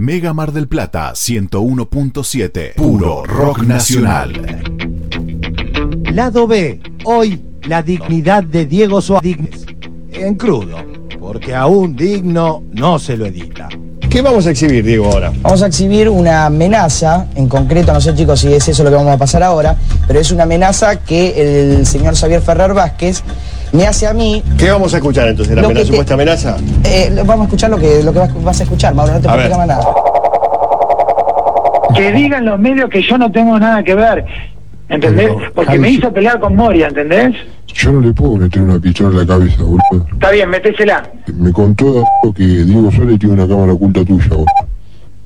Mega Mar del Plata 101.7. Puro rock nacional. Lado B. Hoy, la dignidad de Diego Suárez. En crudo. Porque a un digno no se lo edita. ¿Qué vamos a exhibir, Diego, ahora? Vamos a exhibir una amenaza, en concreto, no sé chicos si es eso lo que vamos a pasar ahora, pero es una amenaza que el señor Xavier Ferrer Vázquez me hace a mí. ¿Qué vamos a escuchar entonces? ¿La amenaza, que supuesta amenaza? eh, vamos a escuchar lo que, lo que vas, vas a escuchar, Mauro, no te preocupes nada. que digan los medios que yo no tengo nada que ver, ¿entendés? Porque me hizo pelear con Moria, ¿entendés? Yo no le puedo meter una pistola en la cabeza, boludo. Está bien, metésela, Me contó que Diego Suárez tiene una cámara oculta tuya, boludo.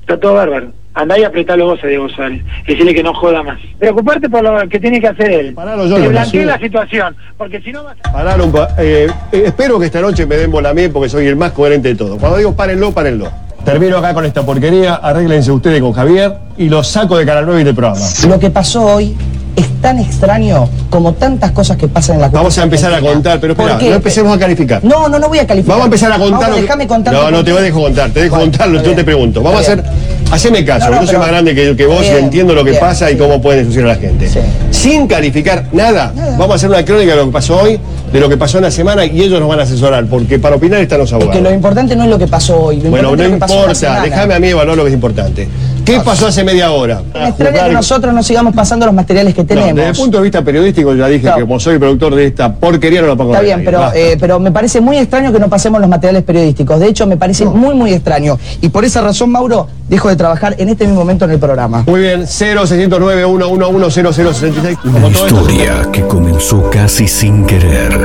está todo bárbaro. Andá y apretalo vos a Diego Suárez, decirle que no joda más. Preocuparte por lo que tiene que hacer él. Paralo, yo que no, blanquee la situación, porque si no vas a... Parar un pa- eh, eh, espero que esta noche me den bola mía porque soy el más coherente de todos. Cuando digo párenlo, párenlo. Termino acá con esta porquería, arréglense ustedes con Javier y lo saco de Canal 9 y del programa. Lo que pasó hoy es tan extraño como tantas cosas que pasan en la Vamos a empezar a contar, pero espera, no empecemos a calificar. No, no, no voy a calificar. Vamos a empezar a contar. Mauro, lo que- déjame contar. No, no te voy a dejar contar, te dejo Bueno, contarlo, yo te pregunto. Vamos a hacer. Haceme caso, No, no, yo soy más grande que, que vos y entiendo lo que bien, pasa y cómo pueden funcionar la gente. Sí. Sin calificar nada, vamos a hacer una crónica de lo que pasó hoy, de lo que pasó en la semana y ellos nos van a asesorar, porque para opinar están los Es que lo abogados. importante no es lo que pasó hoy. Lo Bueno, no es lo importa, déjame a mí evaluar lo que es importante. ¿Qué pasó hace media hora? Me extraña que nosotros no sigamos pasando los materiales que No, tenemos. desde el punto de vista periodístico, ya dije No. que como soy productor de esta porquería no lo pongo Está en bien, pero, eh, pero me parece muy extraño que no pasemos los materiales periodísticos. De hecho, me parece muy, muy extraño. Y por esa razón, Mauro, dejo de trabajar en este mismo momento en el programa. Muy bien, 0609 111 0066. Una todo esto- historia que comenzó casi sin querer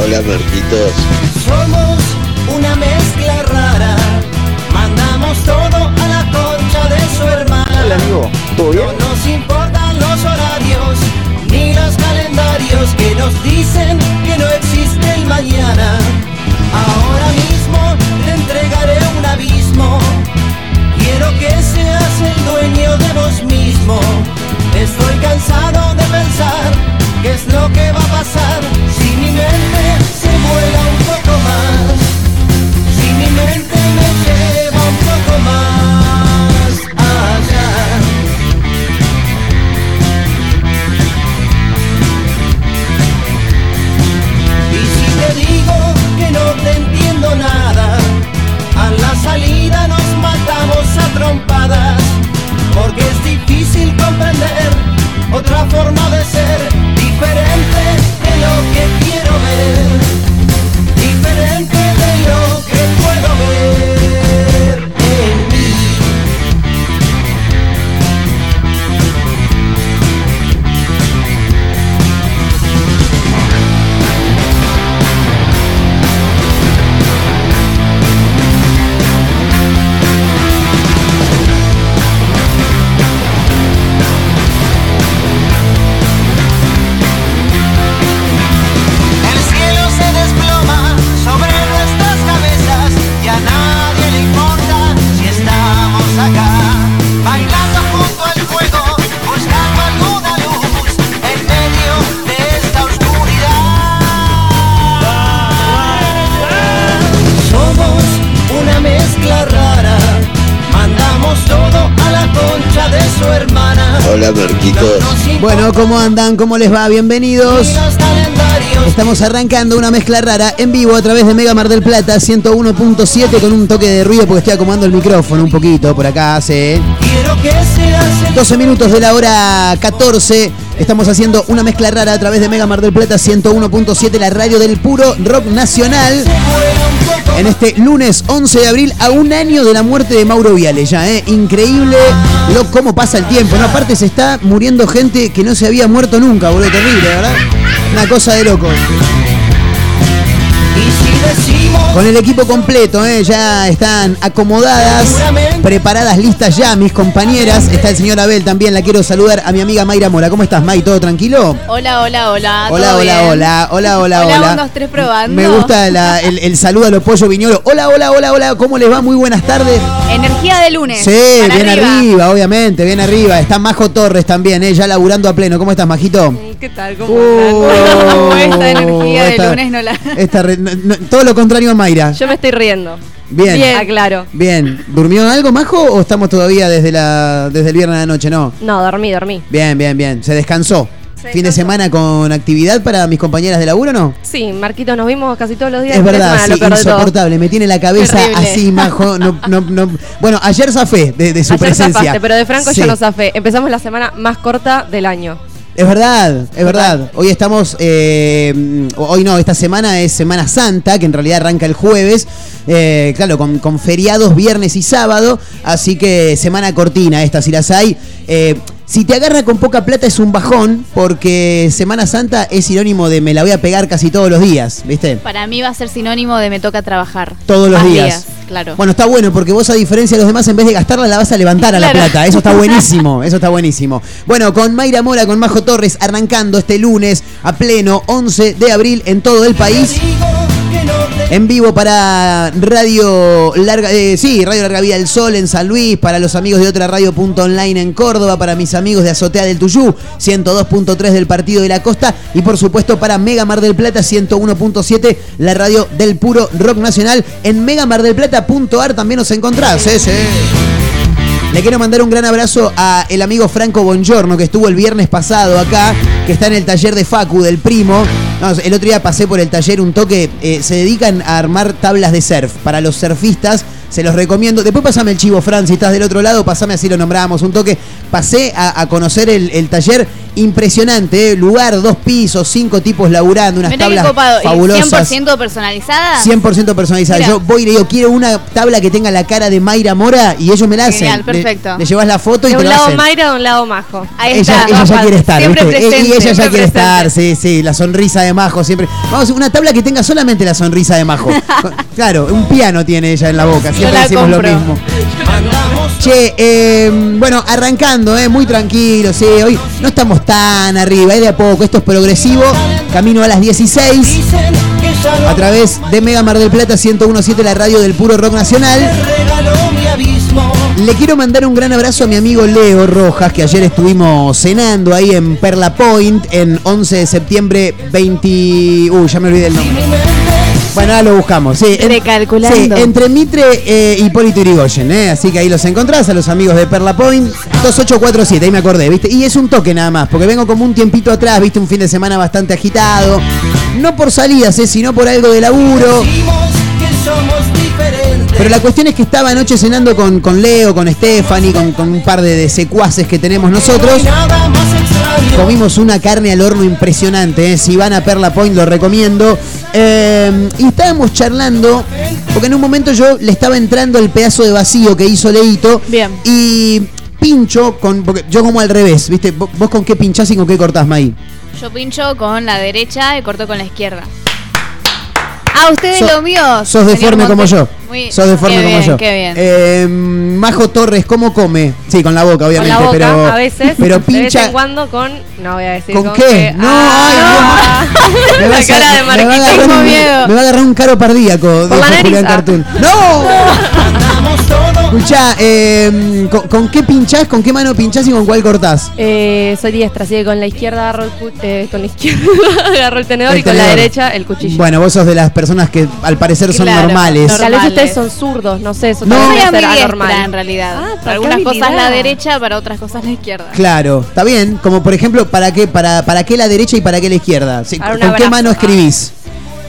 Hola, Marquitos. Somos una mezcla rara. Mandamos todo a la concha de su hermana. Hola, amigo. ¿Todo bien? No nos importan los horarios ni los calendarios que nos dicen que no existe el mañana. Ahora mismo te entregaré un abismo. Quiero que seas el dueño de vos mismo. Estoy cansado de pensar qué es lo que va a pasar porque es difícil comprender otra forma de ser, diferente lo que quiero ver, diferente Bueno, ¿cómo andan? ¿Cómo les va? Bienvenidos. Estamos arrancando una mezcla rara en vivo a través de Mega Mar del Plata 101.7 con un toque de ruido porque estoy acomodando el micrófono un poquito por acá hace quiero que seas el 12 minutos de la hora 14. Estamos haciendo una mezcla rara a través de Mega Mar del Plata 101.7, la radio del puro rock nacional. En este lunes 11 de abril, a un año de la muerte de Mauro Viale ya, ¿eh? Increíble lo cómo pasa el tiempo, ¿no? Aparte se está muriendo gente que no se había muerto nunca, boludo, terrible, ¿verdad? Una cosa de loco. Y si Con el equipo completo, ¿eh? ya están acomodadas, preparadas, listas ya mis compañeras. Está el señor Abel también, la quiero saludar a mi amiga Mayra Mora. ¿Cómo estás, May? ¿Todo tranquilo? Hola, hola, hola. Hola, ¿todo hola, bien? hola, hola, hola, Hola, hola. dos, tres, probando. Me gusta la- el, el saludo a los pollos viñolos. Hola, hola, hola, hola. ¿Cómo les va? Muy buenas tardes. Energía de lunes. Sí, Para bien arriba. obviamente, bien arriba. Está Majo Torres también, ¿eh? ya laburando a pleno. ¿Cómo estás, Majito? ¿Qué tal? ¿Cómo Uh, andan? Esta energía esta- de lunes no la... esta re- no- no- todo lo contrario a Mayra. Yo me estoy riendo. Bien. Bien. Aclaro. Bien. ¿Durmió algo, Majo, o estamos todavía desde, la, desde el viernes de la noche? No. No, dormí, dormí. Bien, bien, bien. Se descansó. Fin de semana con actividad para mis compañeras de laburo, ¿no? Sí, Marquito, nos vimos casi todos los días. Es verdad, semana, sí, insoportable. Me tiene la cabeza Terrible. así, Majo. No, no, no. Bueno, ayer zafé de, de su Ayer presencia. zafaste, pero de Franco Sí. yo no zafé. Empezamos la semana más corta del año. Es verdad, es verdad. Hoy estamos, eh, hoy no, esta semana es Semana Santa, que en realidad arranca el jueves, eh, claro, con, con feriados viernes y sábado, así que semana cortina esta, si las hay. Eh, si te agarra con poca plata es un bajón, porque Semana Santa es sinónimo de me la voy a pegar casi todos los días, ¿viste? Para mí va a ser sinónimo de me toca trabajar. Todos los días. Claro. Bueno, está bueno porque vos a diferencia de los demás, en vez de gastarla, la vas a levantar a la plata. Eso está buenísimo, eso está buenísimo. Bueno, con Mayra Mora, con Majo Torres, arrancando este lunes a pleno 11 de abril en todo el país. En vivo para Radio Larga, eh, sí, Radio Larga Vida del Sol en San Luis, para los amigos de otra radio punto online en Córdoba, para mis amigos de Azotea del Tuyú, 102.3 del Partido de la Costa y por supuesto para Mega Mar del Plata 101.7, la radio del puro rock nacional. En megamardelplata.ar también nos encontrás, sí. Le quiero mandar un gran abrazo a el amigo Franco Bongiorno que estuvo el viernes pasado acá, que está en el taller de Facu del primo. El otro día pasé por el taller un toque, eh, se dedican a armar tablas de surf para los surfistas. Se los recomiendo. Después pasame el chivo, Fran, si estás del otro lado, pasame así lo nombramos. Un toque. Pasé a, a conocer el, el taller. Impresionante, ¿eh? lugar, dos pisos, cinco tipos laburando, unas tablas copado. ¿Y fabulosas. 100% personalizada? 100% personalizada. Mira. Yo voy y le digo, quiero una tabla que tenga la cara de Mayra Mora y ellos me la hacen. Genial, Le- perfecto. Le, llevas la foto y De te un lo lado hacen. Mayra, de un lado Majo. Ahí ella, está. ella ya quiere estar, Siempre ¿viste? presente, y ella ya quiere estar, sí, sí, la sonrisa de Majo siempre. Vamos, una tabla que tenga solamente la sonrisa de Majo. claro, un piano tiene ella en la boca, siempre decimos lo mismo. Che, eh, bueno, arrancando, eh, muy tranquilo, sí, hoy no estamos tan arriba, es de a poco, esto es progresivo, camino a las 16, a través de Mega Mar del Plata 1017, la radio del puro rock nacional. Le quiero mandar un gran abrazo a mi amigo Leo Rojas, que ayer estuvimos cenando ahí en Perla Point, en 11 de septiembre 20... Uy, ya me olvidé el nombre. Bueno, ahora lo buscamos, sí. En- Recalculando. Sí, entre Mitre eh, y Polito Irigoyen, ¿eh? Así que ahí los encontrás, a los amigos de Perla Point. 2847, ahí me acordé, ¿viste? Y es un toque nada más, porque vengo como un tiempito atrás, ¿viste? Un fin de semana bastante agitado. No por salidas, ¿eh? Sino por algo de laburo. Decimos que somos. Pero la cuestión es que estaba anoche cenando con, con Leo, con Stephanie, con, con un par de, de secuaces que tenemos nosotros. Comimos una carne al horno impresionante, ¿eh? si van a Perla Point lo recomiendo. Eh, y estábamos charlando, porque en un momento yo le estaba entrando el pedazo de vacío que hizo Leito. Bien. Y pincho con. Porque yo como al revés, ¿viste? ¿Vos, con qué pinchás y con qué cortás, May? Yo pincho con la derecha y corto con la izquierda. Ah, ustedes So- lo mío. Sos deforme como yo. Muy, Sos deforme qué como bien, yo. Qué bien. Eh, Majo Torres, ¿cómo come? Sí, con la boca, Con obviamente. la boca, pero, a veces. Pero De vez pincha. en cuando con. No voy a decir ¿Con con, qué? No, Ah, Me la a- cara de me va a Marquito. agarrar tengo un- miedo. Me va a agarrar un caro pardíaco, nariz, Julián ah. Cartoon. ¡No! Escuchá, eh, ¿con, con qué pinchás, con qué mano pinchás y con cuál cortás? Eh, soy diestra, así que con la izquierda agarro el, cu- eh, con la izquierda agarro el tenedor El y con la derecha el cuchillo. Bueno, vos sos de las personas que al parecer son Claro, normales. normal. Tal vez ustedes normales. son zurdos, no sé, eso No. también Soy debe ser ambidiestra anormal. en realidad. Ah, para algunas qué cosas habilidad. la derecha, para otras cosas la izquierda. Claro, está bien. Como por ejemplo, ¿para qué, para, para qué la derecha y para qué la izquierda? Sí, Para ¿Con qué abrazo. mano escribís?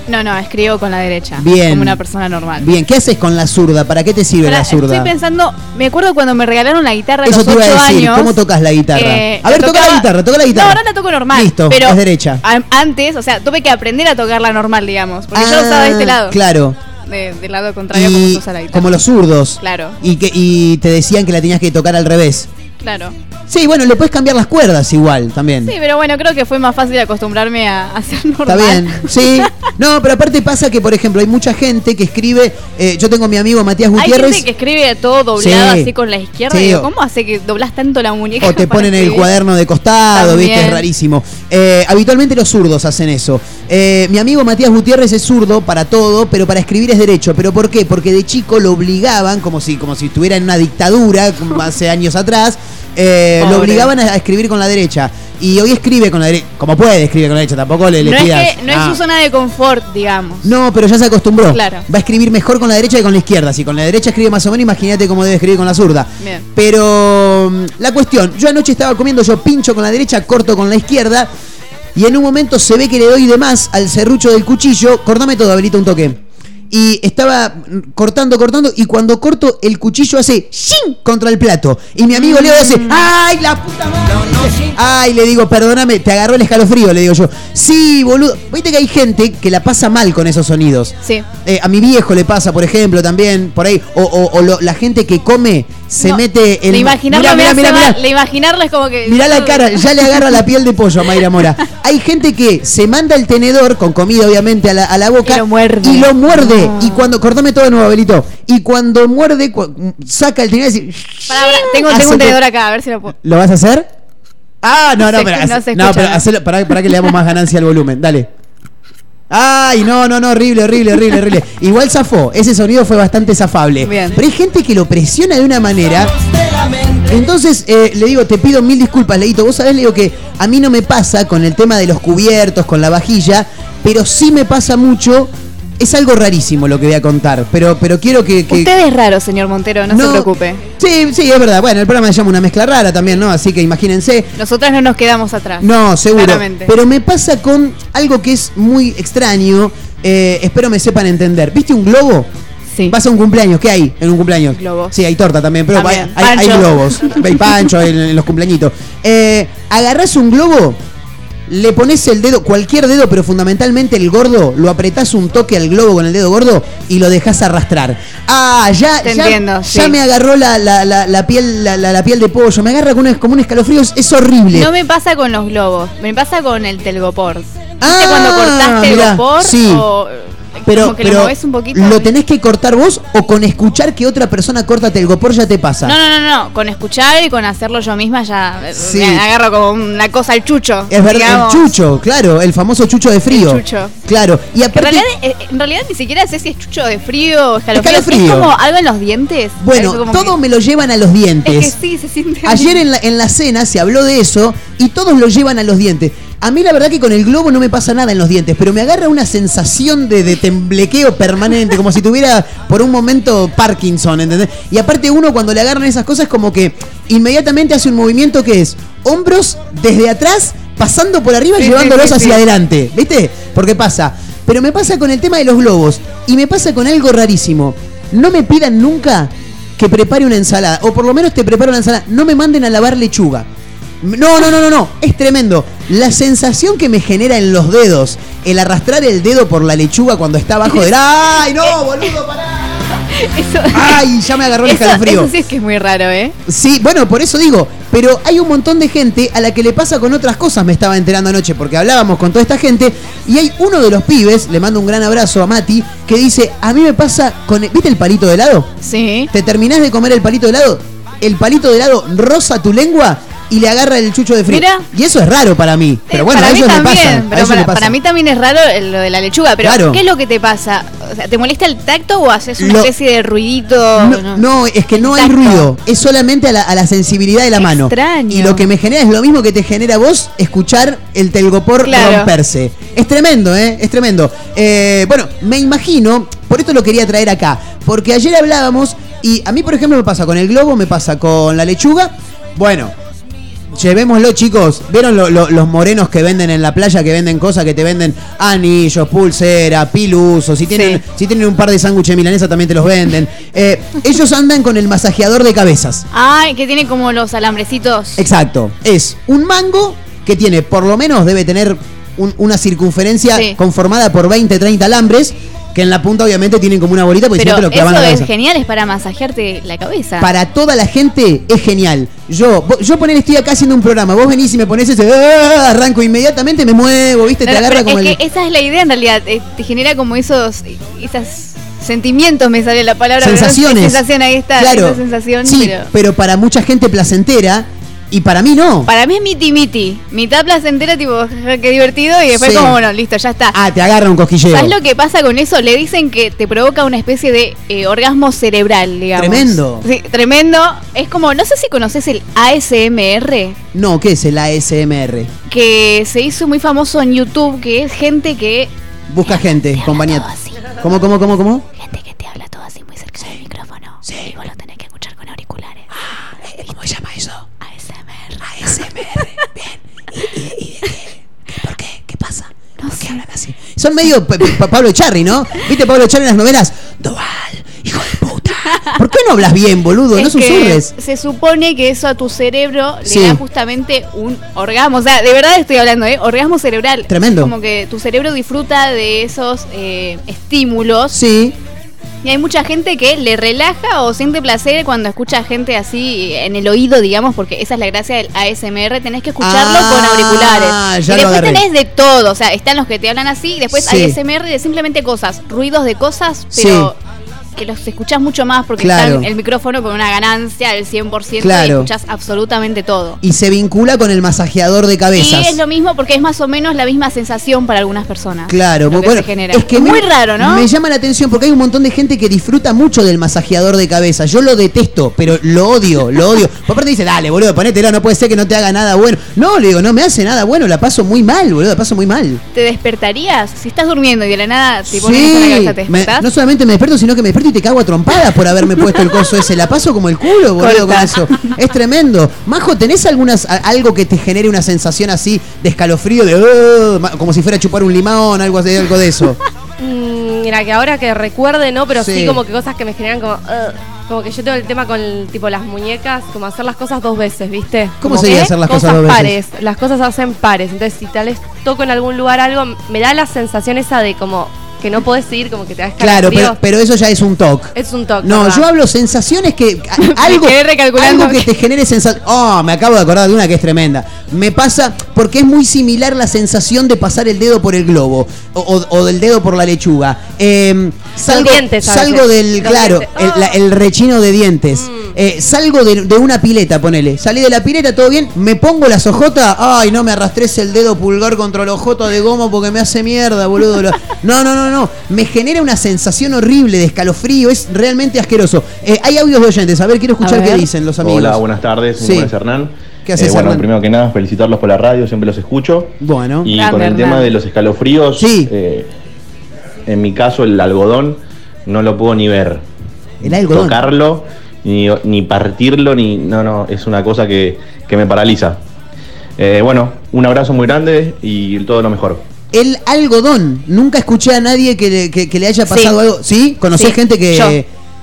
No, no, escribo con la derecha. Bien. Como una persona normal. Bien, ¿qué haces con la zurda? ¿Para qué te sirve Ahora, la zurda? Estoy pensando, me acuerdo cuando me regalaron la guitarra a Eso los te iba 8 a decir, años. ¿cómo tocas la guitarra? eh, a ver, toca la guitarra, toca la guitarra. No, ahora la toco normal. Listo, pero es derecha. a- Antes, o sea, tuve que aprender a tocarla normal, digamos. Porque yo Ah, la usaba de este lado. Claro. De- del lado contrario como se Y usa la guitarra. como los zurdos. Claro. Y, que, y te decían que la tenías que tocar al revés. Claro. Sí, bueno, le puedes cambiar las cuerdas igual también. Sí, pero bueno, creo que fue más fácil acostumbrarme a hacer normal. Está bien, sí. No, pero aparte pasa que, por ejemplo, hay mucha gente que escribe. eh, yo tengo a mi amigo Matías Hay Gutiérrez. gente que escribe todo doblado Sí. así con la izquierda. Sí, y digo, o- ¿Cómo hace que doblas tanto la muñeca? O te ponen el escribir? cuaderno de costado, También. ¿viste? Es rarísimo. Eh, habitualmente los zurdos hacen eso. Eh, mi amigo Matías Gutiérrez es zurdo para todo, pero para escribir es derecho. ¿Pero por qué? Porque de chico lo obligaban, como si, como si estuviera en una dictadura, como hace años atrás, eh, lo obligaban a, escribir con la derecha. Y hoy escribe con la derecha, como puede, escribe con la derecha, tampoco le, le No, es, pidas. que, no es Ah. su zona de confort, digamos. No, pero ya se acostumbró. Claro. Va a escribir mejor con la derecha que con la izquierda. Si con la derecha escribe más o menos, imagínate cómo debe escribir con la zurda. Bien. Pero mm, la cuestión, yo anoche estaba comiendo, yo pincho con la derecha, corto con la izquierda. Y en un momento se ve que le doy de más al serrucho del cuchillo. Cortame todo, Abelita, un toque. Y estaba mm, cortando, cortando. Y cuando corto, el cuchillo hace ¡shin! contra el plato. Y mi amigo Leo hace ¡ay, la puta madre! Ay, le digo, perdóname, te agarró el escalofrío, le digo yo. Sí, boludo. Viste que hay gente que la pasa mal con esos sonidos. Sí. Eh, a mi viejo le pasa, por ejemplo, también, por ahí. O, o- o lo- la gente que come se No, mete el. Le imaginarlo Mirá, me mirá, imaginarlo es como que. Mirá la cara, ya le agarra la piel de pollo a Mayra Mora. Hay gente que se manda el tenedor, con comida obviamente, a la, a la boca. Y lo muerde. Y lo muerde. Y cuando, cortame todo de nuevo, Abelito. Y cuando muerde, cu- saca el tenedor y dice, Pará, pará, tengo, tengo un tenedor acá, a ver si lo puedo. ¿Lo vas a hacer? Ah, no, no, Se- pero, no se no, escucha, pero ¿no? hacelo, para, para que le damos más ganancia al volumen. Dale. Ay, no, no, no, horrible, horrible, horrible, horrible. Igual zafó, ese sonido fue bastante zafable. Bien. Pero hay gente que lo presiona de una manera. Entonces eh, le digo, te pido mil disculpas, Leito. Vos sabés, le digo que a mí no me pasa con el tema de los cubiertos, con la vajilla, pero sí me pasa mucho. Es algo rarísimo lo que voy a contar, pero, pero quiero que. que- Usted es raro, señor Montero, no, se preocupe. Sí, sí, es verdad. Bueno, el programa se llama Una mezcla rara también, ¿no? Así que imagínense. Nosotras no nos quedamos atrás. No, seguro. Claramente. Pero me pasa con algo que es muy extraño. eh, espero me sepan entender. ¿Viste un globo? Sí. Vas a un cumpleaños. ¿Qué hay en un cumpleaños? Globos. Sí, hay torta también, pero También. hay, hay- hay Pancho. globos. Hay pancho en, en los cumpleañitos. Eh, agarrás un globo, le pones el dedo, cualquier dedo, pero fundamentalmente el gordo, lo apretás un toque al globo con el dedo gordo y lo dejás arrastrar. Ah, ya, Te ya, entiendo, ya sí. me agarró la, la- la- la piel, la, piel de pollo, me agarra con un- como un escalofrío, es, es horrible. No me pasa con los globos, me pasa con el telgopor. ¿Viste Ah, cuando cortaste mirá, sí. O, pero, como que pero lo movés un poquito. ¿lo tenés que cortar vos o con escuchar que otra persona corta telgopor ya te pasa? No, no, no, no, con escuchar y con hacerlo yo misma ya eh, Sí. me agarro como una cosa al chucho. Es verdad, el chucho, claro, el famoso chucho de frío. El chucho. Claro, y En aparte, realidad, eh, en realidad ni siquiera sé si es chucho de frío o escalofrío. Escalofrío. Es como algo en los dientes. bueno, todo que- me lo llevan a los dientes. Es que sí, se siente. Ayer en la, en la cena se habló de eso y todos lo llevan a los dientes. A mí la verdad que con el globo no me pasa nada en los dientes, pero me agarra una sensación de, de temblequeo permanente, como si tuviera por un momento Parkinson, ¿entendés? Y aparte uno cuando le agarran esas cosas como que inmediatamente hace un movimiento que es hombros desde atrás, pasando por arriba, Sí, llevándolos sí, sí, hacia adelante, ¿viste? Porque pasa. Pero me pasa con el tema de los globos y me pasa con algo rarísimo. No me pidan nunca que prepare una ensalada, o por lo menos te preparo una ensalada. No me manden a lavar lechuga. No, no, no, no, no. Es tremendo. La sensación que me genera en los dedos, el arrastrar el dedo por la lechuga cuando está abajo del. ¡Ay, no, boludo, pará! Eso, ¡Ay, ya me agarró el eso, escalofrío! eso sí es que es muy raro, ¿eh? Sí, bueno, por eso digo, pero hay un montón de gente a la que le pasa con otras cosas, me estaba enterando anoche, porque hablábamos con toda esta gente, y hay uno de los pibes, le mando un gran abrazo a Mati, que dice, a mí me pasa con, ¿viste el palito de helado? Sí. Te terminás de comer el palito de helado, el palito de helado roza tu lengua y le agarra el chucho de frío. Mira. Y eso es raro para mí, pero Eh, bueno, para a mí ellos le también, pasa. pero para, pasa. para mí también es raro lo de la lechuga, pero Claro. ¿qué es lo que te pasa? O sea, ¿te molesta el tacto o haces una Lo- especie de ruidito? No, no, es que no hay ruido, es solamente a la, a la sensibilidad de la Qué mano. extraño. Y lo que me genera es lo mismo que te genera vos escuchar el telgopor Claro. romperse. Es tremendo, ¿eh? Es tremendo. Eh, bueno, me imagino, por esto lo quería traer acá, porque ayer hablábamos y a mí, por ejemplo, me pasa con el globo, me pasa con la lechuga. Bueno, Llevémoslo, chicos. ¿Vieron lo- lo- los morenos que venden en la playa, que venden cosas, que te venden anillos, pulsera, pilusos? Si tienen, si tienen un par de sándwiches milanesa, también te los venden. Eh, ellos andan con el masajeador de cabezas. Ay, que tiene como los alambrecitos. Exacto. Es un mango que tiene, por lo menos, debe tener un- una circunferencia Sí. conformada por 20, 30 alambres. Que en la punta obviamente tienen como una bolita porque si no Pero te lo clavan eso la es cabeza. genial, es para masajearte la cabeza. Para toda la gente es genial. Yo, yo poner estoy acá haciendo un programa, vos venís y me pones ese, ¡ah! arranco inmediatamente, me muevo, viste, te Pero- agarra pero como es el... que esa es la idea en realidad, eh, te genera como esos, esos sentimientos, me sale la palabra. pero no sé, sensaciones. Sensación, ahí está, Claro. esa sensación. Sí, pero- pero para mucha gente placentera y para mí no. Para mí es miti miti, mitad placentera, tipo, "Ja, qué divertido, y después Sí. como, bueno, listo, ya está. Ah, te agarra un cosquilleo. ¿Sabes lo que pasa con eso? Le dicen que te provoca una especie de eh, orgasmo cerebral, digamos. Tremendo. Sí, tremendo. Es como, no sé si conoces el ASMR, No, ¿qué es el ASMR? que se hizo muy famoso en YouTube, que es gente que Busca gente, compañía. ¿Cómo, cómo, cómo, cómo? Gente que te habla todo así muy cerca del micrófono. Sí. Y vos lo tenés que escuchar con auriculares. ¿Cómo se llama eso? ASMR. ASMR. Bien. ¿Y, y, y de qué? ¿Por qué? ¿Qué pasa? ¿Por qué hablan así? Son medio pa- pa- Pablo Echarri, ¿no? ¿Viste Pablo Echarri en las novelas? Doval, hijo de puta. ¿Por qué no hablas bien, boludo? no Es que susurres. se supone que eso a tu cerebro Sí. le da justamente un orgasmo. O sea, de verdad estoy hablando, ¿eh? Orgasmo cerebral. Tremendo. Como que tu cerebro disfruta de esos eh, estímulos. Sí. Y hay mucha gente que le relaja o siente placer cuando escucha gente así en el oído, digamos, porque esa es la gracia del ASMR. Tenés que escucharlo Ah, con auriculares. ya y después tenés de todo. O sea, están los que te hablan así. Y después Sí. ASMR de simplemente cosas, ruidos de cosas, pero que los escuchás mucho más porque Claro. están el micrófono con una ganancia del 100% Claro. y escuchás absolutamente todo. Y se vincula con el masajeador de cabezas. Y es lo mismo porque es más o menos la misma sensación para algunas personas. Claro, lo que bueno, se genera. es que muy me- raro, ¿no? Me llama la atención porque hay un montón de gente que disfruta mucho del masajeador de cabeza. Yo lo detesto, pero lo odio, lo odio. Por parte dice, dale, boludo, ponételo, no puede ser que no te haga nada bueno. No, le digo, no me hace nada bueno, la paso muy mal, boludo, la paso muy mal. ¿Te despertarías? Si estás durmiendo y de la nada te pones la cabeza, ¿te me- despertás? no solamente me despierto, sino que me despierto y te cago a trompadas por haberme puesto el coso ese. La paso como el culo, boludo, con eso. Es tremendo. Majo, ¿tenés algunas, algo que te genere una sensación así de escalofrío, de ma- como si fuera a chupar un limón, algo así, algo de eso? Mm, mira, que ahora que recuerde, ¿no? Pero sí, Sí. como que cosas que me generan como... Como que yo tengo el tema con tipo las muñecas, como hacer las cosas dos veces, ¿viste? ¿Cómo Como sería que hacer las cosas dos veces? pares. Las cosas se hacen pares. Entonces, si tal vez toco en algún lugar algo, me da la sensación esa de como que no podés ir, como que te da Claro, pero, pero eso ya es un toque. Es un toque. No, ¿verdad? yo hablo sensaciones que. algo, algo que te genere sensación. Oh, me acabo de acordar de una que es tremenda. Me pasa porque es muy similar la sensación de pasar el dedo por el globo o, o- o del dedo por la lechuga. Eh, salgo, dientes salgo del. Los claro, dientes. el, la- el rechino de dientes. Mm. Eh, salgo de, de una pileta, ponele. Salí de la pileta, todo bien. Me pongo las ojotas. Ay, no me arrastres el dedo pulgar contra la ojota de goma porque me hace mierda, boludo. No, no, no, no. Me genera una sensación horrible de escalofrío. Es realmente asqueroso. Eh, hay audios de oyentes. A ver, quiero escuchar qué dicen los amigos. Hola, buenas tardes. Mi Sí. nombre es Hernán. ¿Qué haces, Eh, bueno, Hernán? primero que nada, felicitarlos por la radio, siempre los escucho. Bueno. Y Grande, con el Hernán. tema de los escalofríos, Sí. eh, en mi caso el algodón no lo puedo ni ver. El algodón. Tocarlo, ni, ni partirlo, ni. No, no, es una cosa que, que me paraliza. Eh, bueno, un abrazo muy grande y todo lo mejor. El algodón. Nunca escuché a nadie que le, que- que le haya pasado Sí. algo. ¿Sí? ¿Conocés Sí, gente que. yo.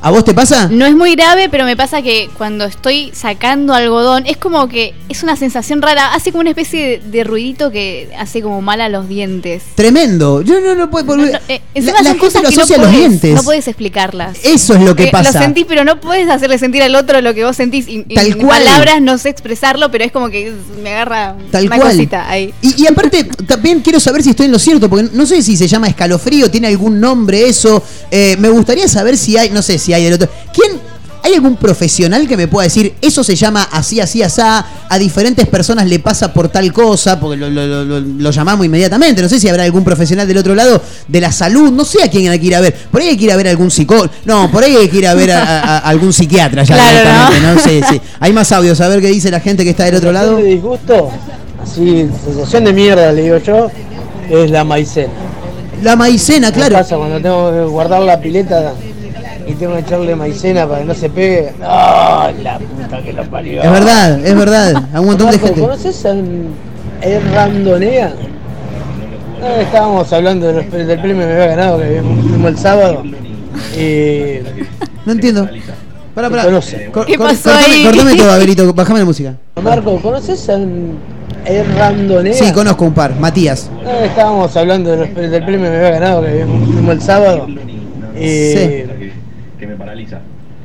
¿A vos te pasa? No es muy grave, pero me pasa que cuando estoy sacando algodón, es como que es una sensación rara, hace como una especie de, de ruidito que hace como mal a los dientes. Tremendo. Yo no lo puedo. No, no, eh, encima la, la son gente cosas lo no asocia a los dientes. No puedes explicarlas. Eso es lo que Eh, pasa. Lo sentís, pero no puedes hacerle sentir al otro lo que vos sentís. Y, y Tal en cual. palabras no sé expresarlo, pero es como que me agarra Tal una cual. cosita ahí. Y, y aparte, también quiero saber si estoy en lo cierto, porque no sé si se llama escalofrío, tiene algún nombre eso. Eh, me gustaría saber si hay, no sé si hay del otro. ¿Quién? ¿Hay algún profesional que me pueda decir eso se llama así, así, asá? A diferentes personas le pasa por tal cosa, porque lo, lo- lo- lo- lo llamamos inmediatamente. No sé si habrá algún profesional del otro lado de la salud, no sé a quién hay que ir a ver. Por ahí hay que ir a ver a algún psicólogo. No, por ahí hay que ir a ver a, a- a algún psiquiatra ya Claro, directamente, ¿no? Sí, sí. Hay más audios, a ver qué dice la gente que está del otro lado. de disgusto, así, sensación de mierda, le digo yo, es la maicena. La maicena, ¿Qué claro. pasa cuando tengo que guardar la pileta y tengo que echarle maicena para que no se pegue? ¡Ah, la puta que lo parió! Es verdad, es verdad. A un montón de Marco, gente. ¿Conoces a El Randonea? Ah, estábamos hablando de los del premio que me había ganado, que fuimos el sábado. Y No entiendo. Pará, pará. ¿Qué cor- pasó cortame, ahí? cortame todo, Abelito. Bajame la música. Marco, ¿conoces a ¿Es randonea? Sí, conozco un par. Matías. Eh, estábamos hablando de los- del premio que me había ganado que vimos el sábado. Eh, Que me paraliza.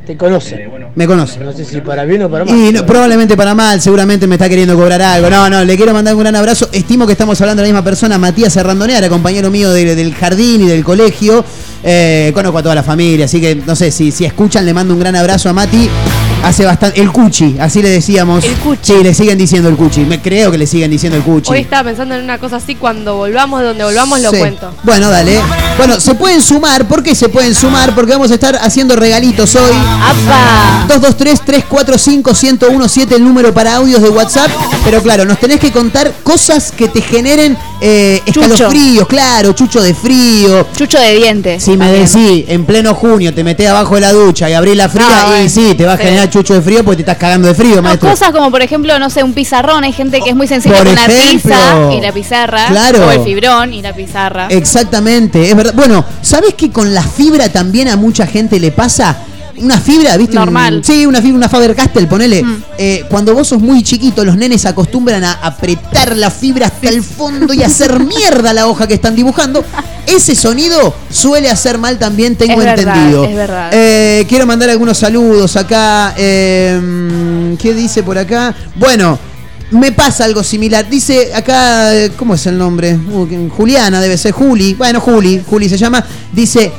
Te conoce. Me conoce. No sé si para bien o para mal. Y no, probablemente para mal, seguramente me está queriendo cobrar algo. No, no, le quiero mandar un gran abrazo. Estimo que estamos hablando de la misma persona, Matías Herrandoneara, compañero mío de- del jardín y del colegio. Eh, conozco a toda la familia, así que no sé, si, si escuchan, le mando un gran abrazo a Mati. Hace bastante. El Cuchi, así le decíamos. El Cuchi. Sí, le siguen diciendo el Cuchi. Me creo que le siguen diciendo el Cuchi. Hoy estaba pensando en una cosa así, cuando volvamos de donde volvamos lo Sí. cuento. Bueno, dale. Bueno, se pueden sumar. ¿Por qué se pueden sumar? Porque vamos a estar haciendo regalitos hoy. ¡Apa! 223-345-1017 el número para audios de WhatsApp. Pero claro, nos tenés que contar cosas que te generen eh, escalofríos, claro, chucho de frío. Chucho de dientes. Si me decís en pleno junio te metés abajo de la ducha y abrís la fría, No, y bueno, sí, te va a generar chucho de frío porque te estás cagando de frío, maestro. cosas como por ejemplo, no sé, un pizarrón. Hay gente que es muy sensible Por con la ejemplo. pizza y la pizarra. Claro. O el fibrón y la pizarra. Exactamente, es verdad. Bueno, ¿sabés que con la fibra también a mucha gente le pasa? Una fibra, ¿viste? Normal. Un- sí, una fibra, una Faber-Castell, ponele. Eh, cuando vos sos muy chiquito, los nenes acostumbran a apretar la fibra hasta el fondo y hacer mierda la hoja que están dibujando. Ese sonido suele hacer mal también, tengo Es verdad, entendido. es verdad. Eh, quiero mandar algunos saludos acá. eh, ¿Qué dice por acá? Bueno, me pasa algo similar. Dice acá, ¿cómo es el nombre? Uh, Juliana debe ser Juli. Bueno, Juli, Juli se llama. Dice,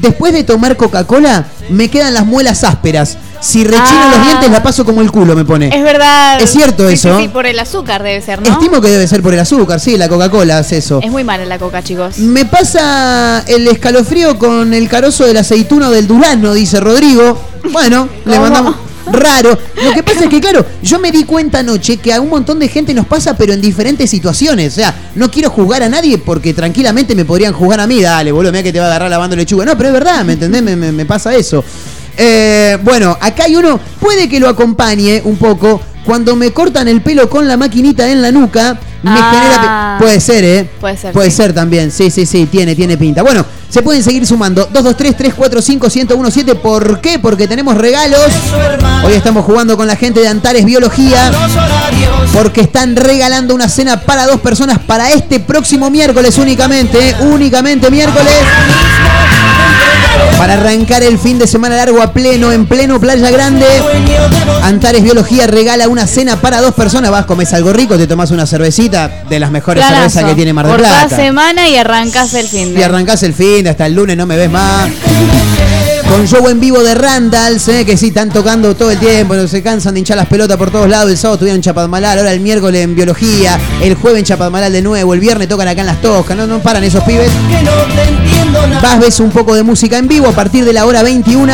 después de tomar Coca-Cola, me quedan las muelas ásperas. Si rechino Ah. los dientes, la paso como el culo, me pone. Es verdad. Es cierto Sí, eso. Sí, sí, por el azúcar debe ser, ¿no? Estimo que debe ser por el azúcar, sí, la Coca-Cola hace eso. Es muy mala la coca, chicos. Me pasa el escalofrío con el carozo del aceituno del Durano, dice Rodrigo. Bueno, le mandamos. Raro. Lo que pasa es que, claro, yo me di cuenta anoche que a un montón de gente nos pasa, pero en diferentes situaciones. O sea, no quiero juzgar a nadie porque tranquilamente me podrían juzgar a mí. Dale, boludo, mira que te va a agarrar lavando lechuga. No, pero es verdad, ¿me entendés? Me, me- pasa eso. Eh, bueno, acá hay uno, puede que lo acompañe un poco. Cuando me cortan el pelo con la maquinita en la nuca, me Ah. genera. Puede ser, ¿eh? Puede ser, Puede sí. ser también, sí, sí, sí, tiene, tiene pinta. Bueno, se pueden seguir sumando. 223-345-1017. ¿Por qué? Porque tenemos regalos. Hoy estamos jugando con la gente de Antares Biología. Porque están regalando una cena para dos personas para este próximo miércoles únicamente. ¿eh? Únicamente miércoles. Para arrancar el fin de semana largo a pleno, en pleno Playa Grande. Antares Biología regala una cena para dos personas. Vas, comes algo rico, te tomas una cervecita de las mejores Planazo. cervezas que tiene Mar del Por Plata. cada semana y arrancas el fin Y de. arrancás el fin, hasta el lunes no me ves más. Con show en vivo de Randalls, eh, que sí, están tocando todo el tiempo, no se cansan de hinchar las pelotas por todos lados. El sábado estuvieron en Chapadmalal, ahora el miércoles en Biología, el jueves en Chapadmalal de nuevo, el viernes tocan acá en Las Toscas, no, no paran esos pibes. Vas, ves un poco de música en vivo a partir de la hora 21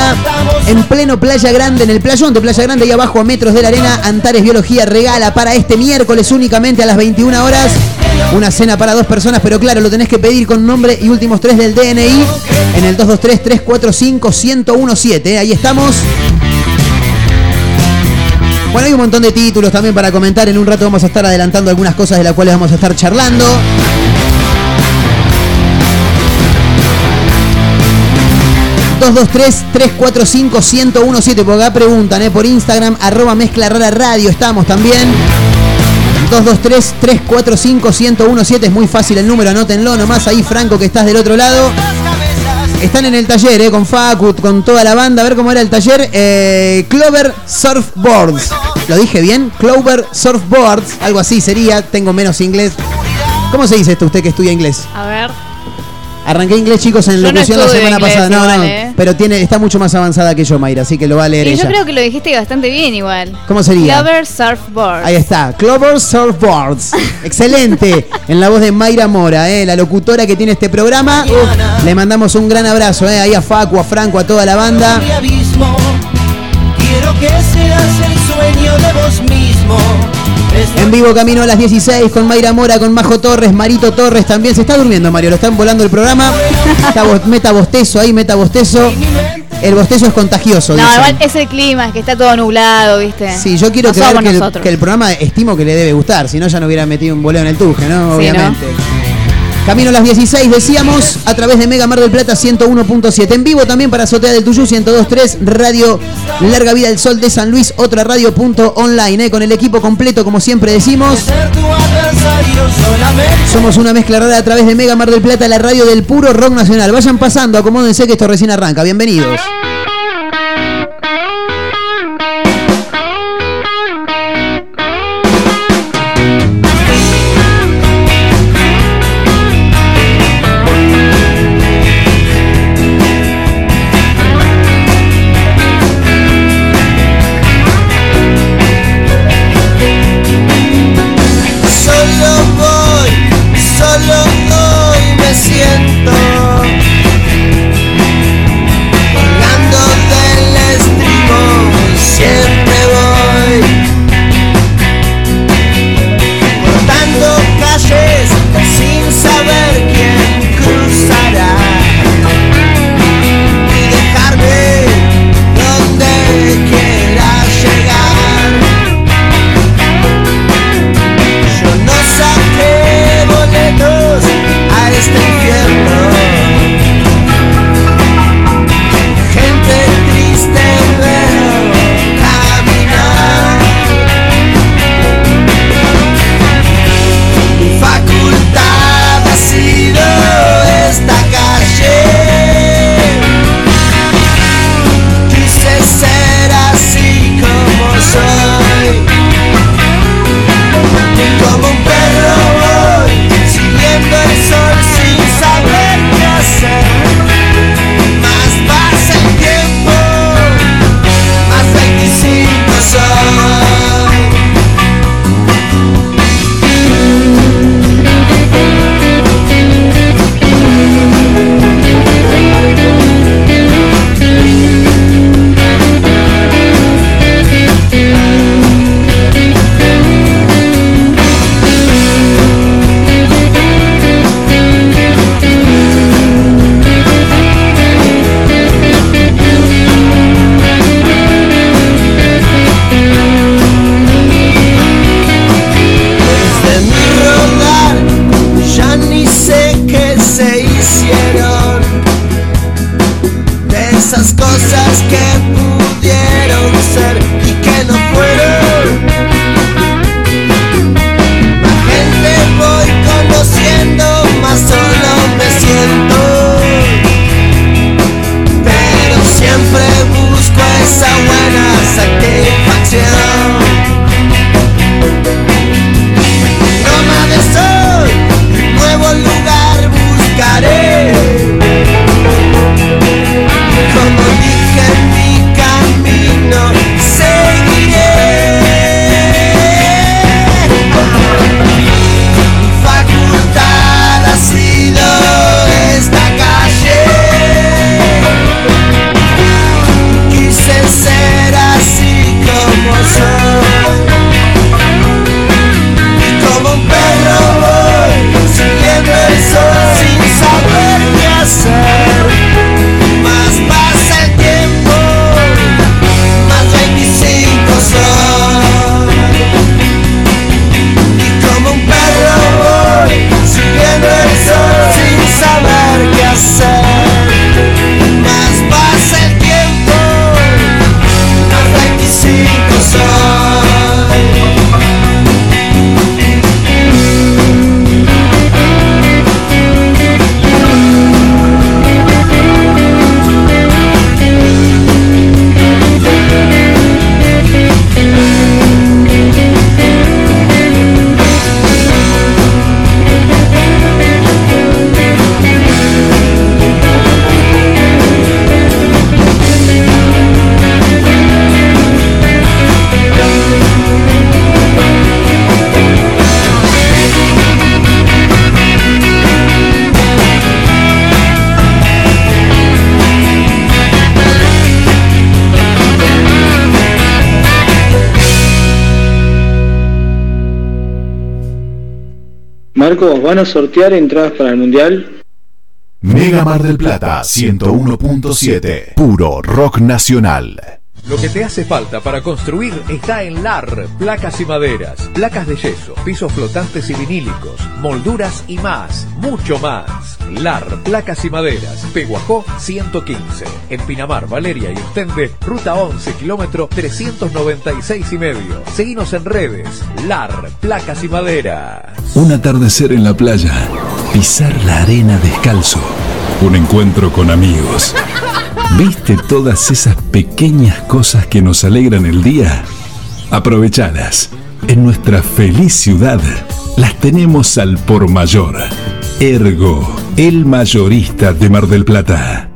en pleno Playa Grande, en el playón de Playa Grande, ahí abajo a metros de la arena. Antares Biología regala para este miércoles únicamente a las 21 horas una cena para dos personas, pero claro, lo tenés que pedir con nombre y últimos tres del DNI en el 223-345-1017. ¿eh? Ahí estamos. Bueno, hay un montón de títulos también para comentar. En un rato vamos a estar adelantando algunas cosas de las cuales vamos a estar charlando. 223-345-1017. Por acá preguntan, ¿eh? por Instagram, arroba mezcla rara radio. Estamos también. 223-345-1017. Es muy fácil el número, anótenlo nomás ahí, Franco, que estás del otro lado. Están en el taller, ¿eh? con Facut, con toda la banda. A ver cómo era el taller. Eh, Clover Surfboards. ¿Lo dije bien? Clover Surfboards. Algo así sería. Tengo menos inglés. ¿Cómo se dice esto usted que estudia inglés? A ver. Arranqué inglés, chicos, en Yo no locución la estudio semana inglés pasada. No, igual, no, eh. pero tiene, está mucho más avanzada que yo, Mayra, así que lo va a leer Y yo ella. creo que lo dijiste bastante bien igual. ¿Cómo sería? Clover Surfboard. Ahí está, Clover Surfboards. Excelente. En la voz de Mayra Mora, eh, la locutora que tiene este programa. Uf, le mandamos un gran abrazo eh, ahí a Facu, a Franco, a toda la banda. abismo. Quiero que seas el sueño de vos mismo. En vivo camino a las 16 con Mayra Mora, con Majo Torres, Marito Torres también. Se está durmiendo Mario, lo están volando el programa. Está bo- meta bostezo ahí, meta bostezo. El bostezo es contagioso. No, dicen. igual es el clima, es que está todo nublado, ¿viste? Sí, yo quiero No creer que el, que el programa estimo que le debe gustar, si no ya no hubiera metido un boleo en el tuje, ¿no? Sí, Obviamente. Camino a las 16, decíamos, a través de Mega Mar del Plata 101.7. En vivo también para Azotea del Tuyú 102.3, Radio Larga Vida del Sol de San Luis, otra radio punto online, eh, con el equipo completo, como siempre decimos. Somos una mezcla rara a través de Mega Mar del Plata, la radio del puro rock nacional. Vayan pasando, acomódense que esto recién arranca. Bienvenidos. Marco, ¿van a sortear entradas para el Mundial? Mega Mar del Plata 101.7, puro rock nacional. Lo que te hace falta para construir está en LAR, placas y maderas, placas de yeso, pisos flotantes y vinílicos, molduras y más, mucho más. LAR, placas y maderas, Peguajó 115, en Pinamar, Valeria y Ostende, ruta 11, kilómetro 396 y medio. Seguinos en redes, LAR, placas y maderas. Un atardecer en la playa, pisar la arena descalzo, un encuentro con amigos. ¿Viste todas esas pequeñas cosas que nos alegran el día? Aprovechalas. En nuestra feliz ciudad las tenemos al por mayor. Ergo, el mayorista de Mar del Plata.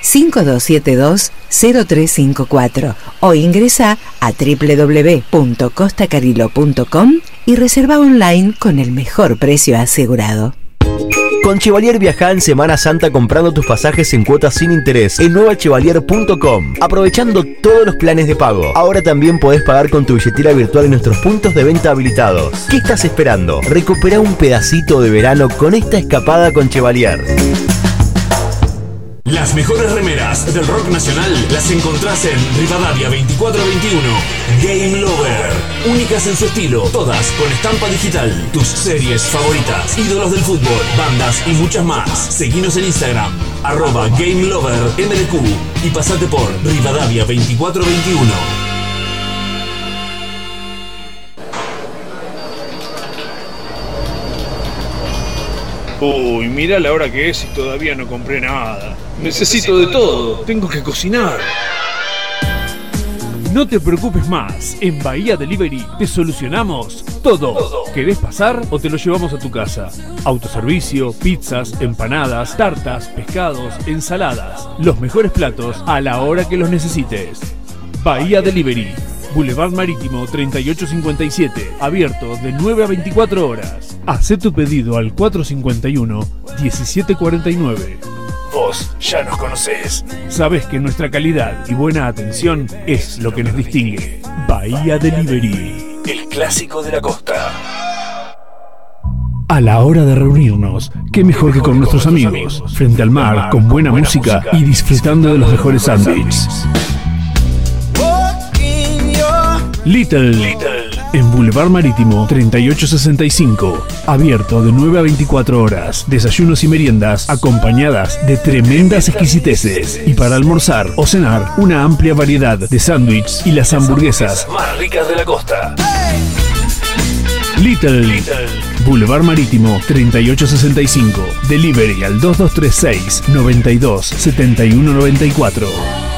5272 0354 o ingresa a www.costacariló.com y reserva online con el mejor precio asegurado. Con Chevalier viaja en Semana Santa comprando tus pasajes en cuotas sin interés en nuevachevalier.com, aprovechando todos los planes de pago. Ahora también podés pagar con tu billetera virtual en nuestros puntos de venta habilitados. ¿Qué estás esperando? Recupera un pedacito de verano con esta escapada con Chevalier. Las mejores remeras del rock nacional las encontrás en Rivadavia 2421. Game Lover. Únicas en su estilo, todas con estampa digital. Tus series favoritas, ídolos del fútbol, bandas y muchas más. Seguinos en Instagram, arroba Game Lover MDQ y pasate por Rivadavia 2421. Uy, mira la hora que es y todavía no compré nada. Necesito de todo. Tengo que cocinar. No te preocupes más, en Bahía Delivery te solucionamos todo. ¿Querés pasar o te lo llevamos a tu casa? Autoservicio, pizzas, empanadas, tartas, pescados, ensaladas. Los mejores platos a la hora que los necesites. Bahía Delivery, Boulevard Marítimo 3857, abierto de 9 a 24 horas. Haz tu pedido al 451-1749. Vos ya nos conocés. Sabés que nuestra calidad y buena atención es lo que nos distingue. Bahía Delivery, el clásico de la costa. A la hora de reunirnos, qué mejor que con nuestros amigos, frente al mar, con buena música y disfrutando de los mejores sándwiches. Little, en Boulevard Marítimo 3865, abierto de 9 a 24 horas, desayunos y meriendas acompañadas de tremendas exquisiteces. Y para almorzar o cenar una amplia variedad de sándwiches y las hamburguesas más ricas de la costa. Little, Boulevard Marítimo 3865, delivery al 2236 92 7194.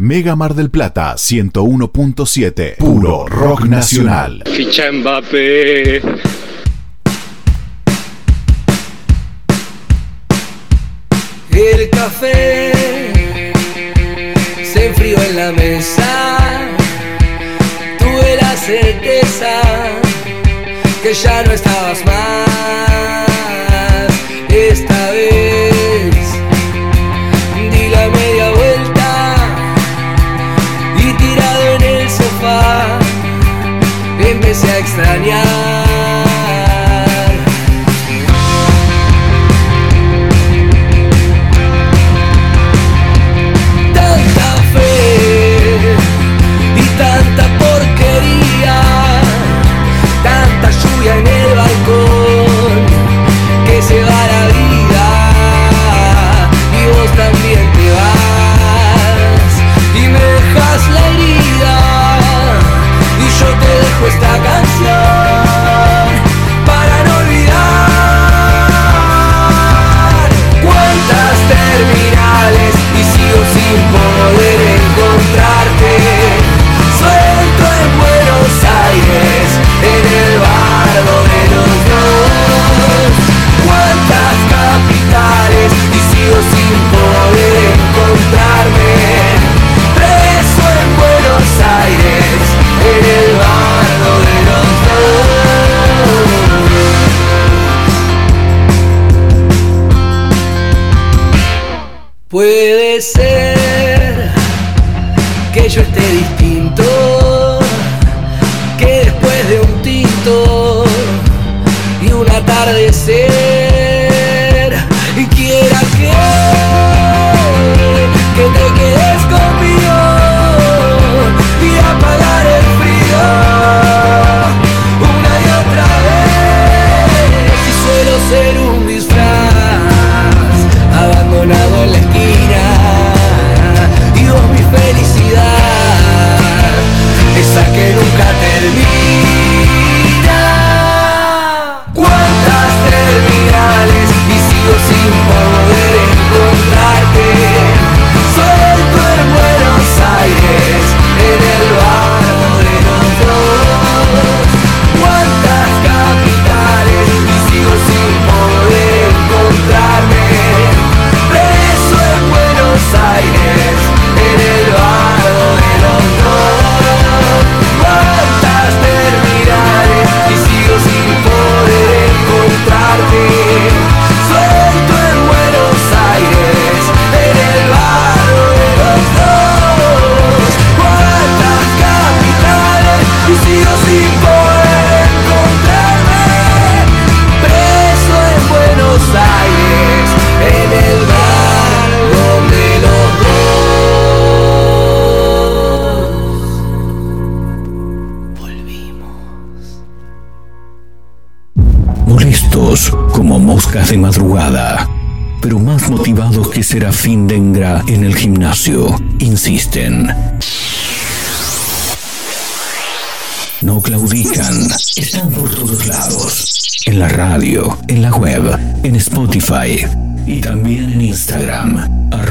Mega Mar del Plata 101.7. Puro rock nacional. Ficha Mbappé. El café se enfrió en la mesa. Tuve la certeza que ya no estabas más. Empecé esta canción Puede ser que yo esté distinto, de madrugada, pero más motivados que Serafín Dengra en el gimnasio, insisten. No claudican, están por todos lados. En la radio, en la web, en Spotify y también en Instagram.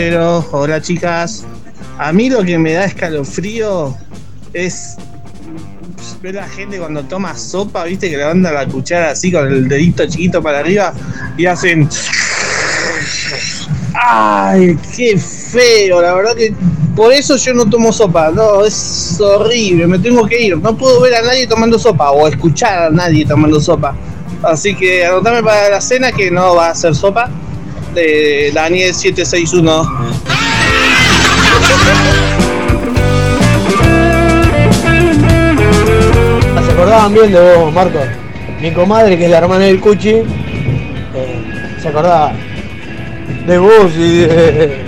Hola chicas. A mí lo que me da escalofrío es ver a la gente cuando toma sopa, viste, que levanta la cuchara así con el dedito chiquito para arriba y hacen. Ay, qué feo, la verdad que por eso yo no tomo sopa, no, es horrible, me tengo que ir, no puedo ver a nadie tomando sopa o escuchar a nadie tomando sopa. Así que anotame para la cena que no va a ser sopa de Daniel 761. Se acordaban bien de vos, Marco. Mi comadre, que es la hermana del Cuchi, eh, se acordaba de vos y de.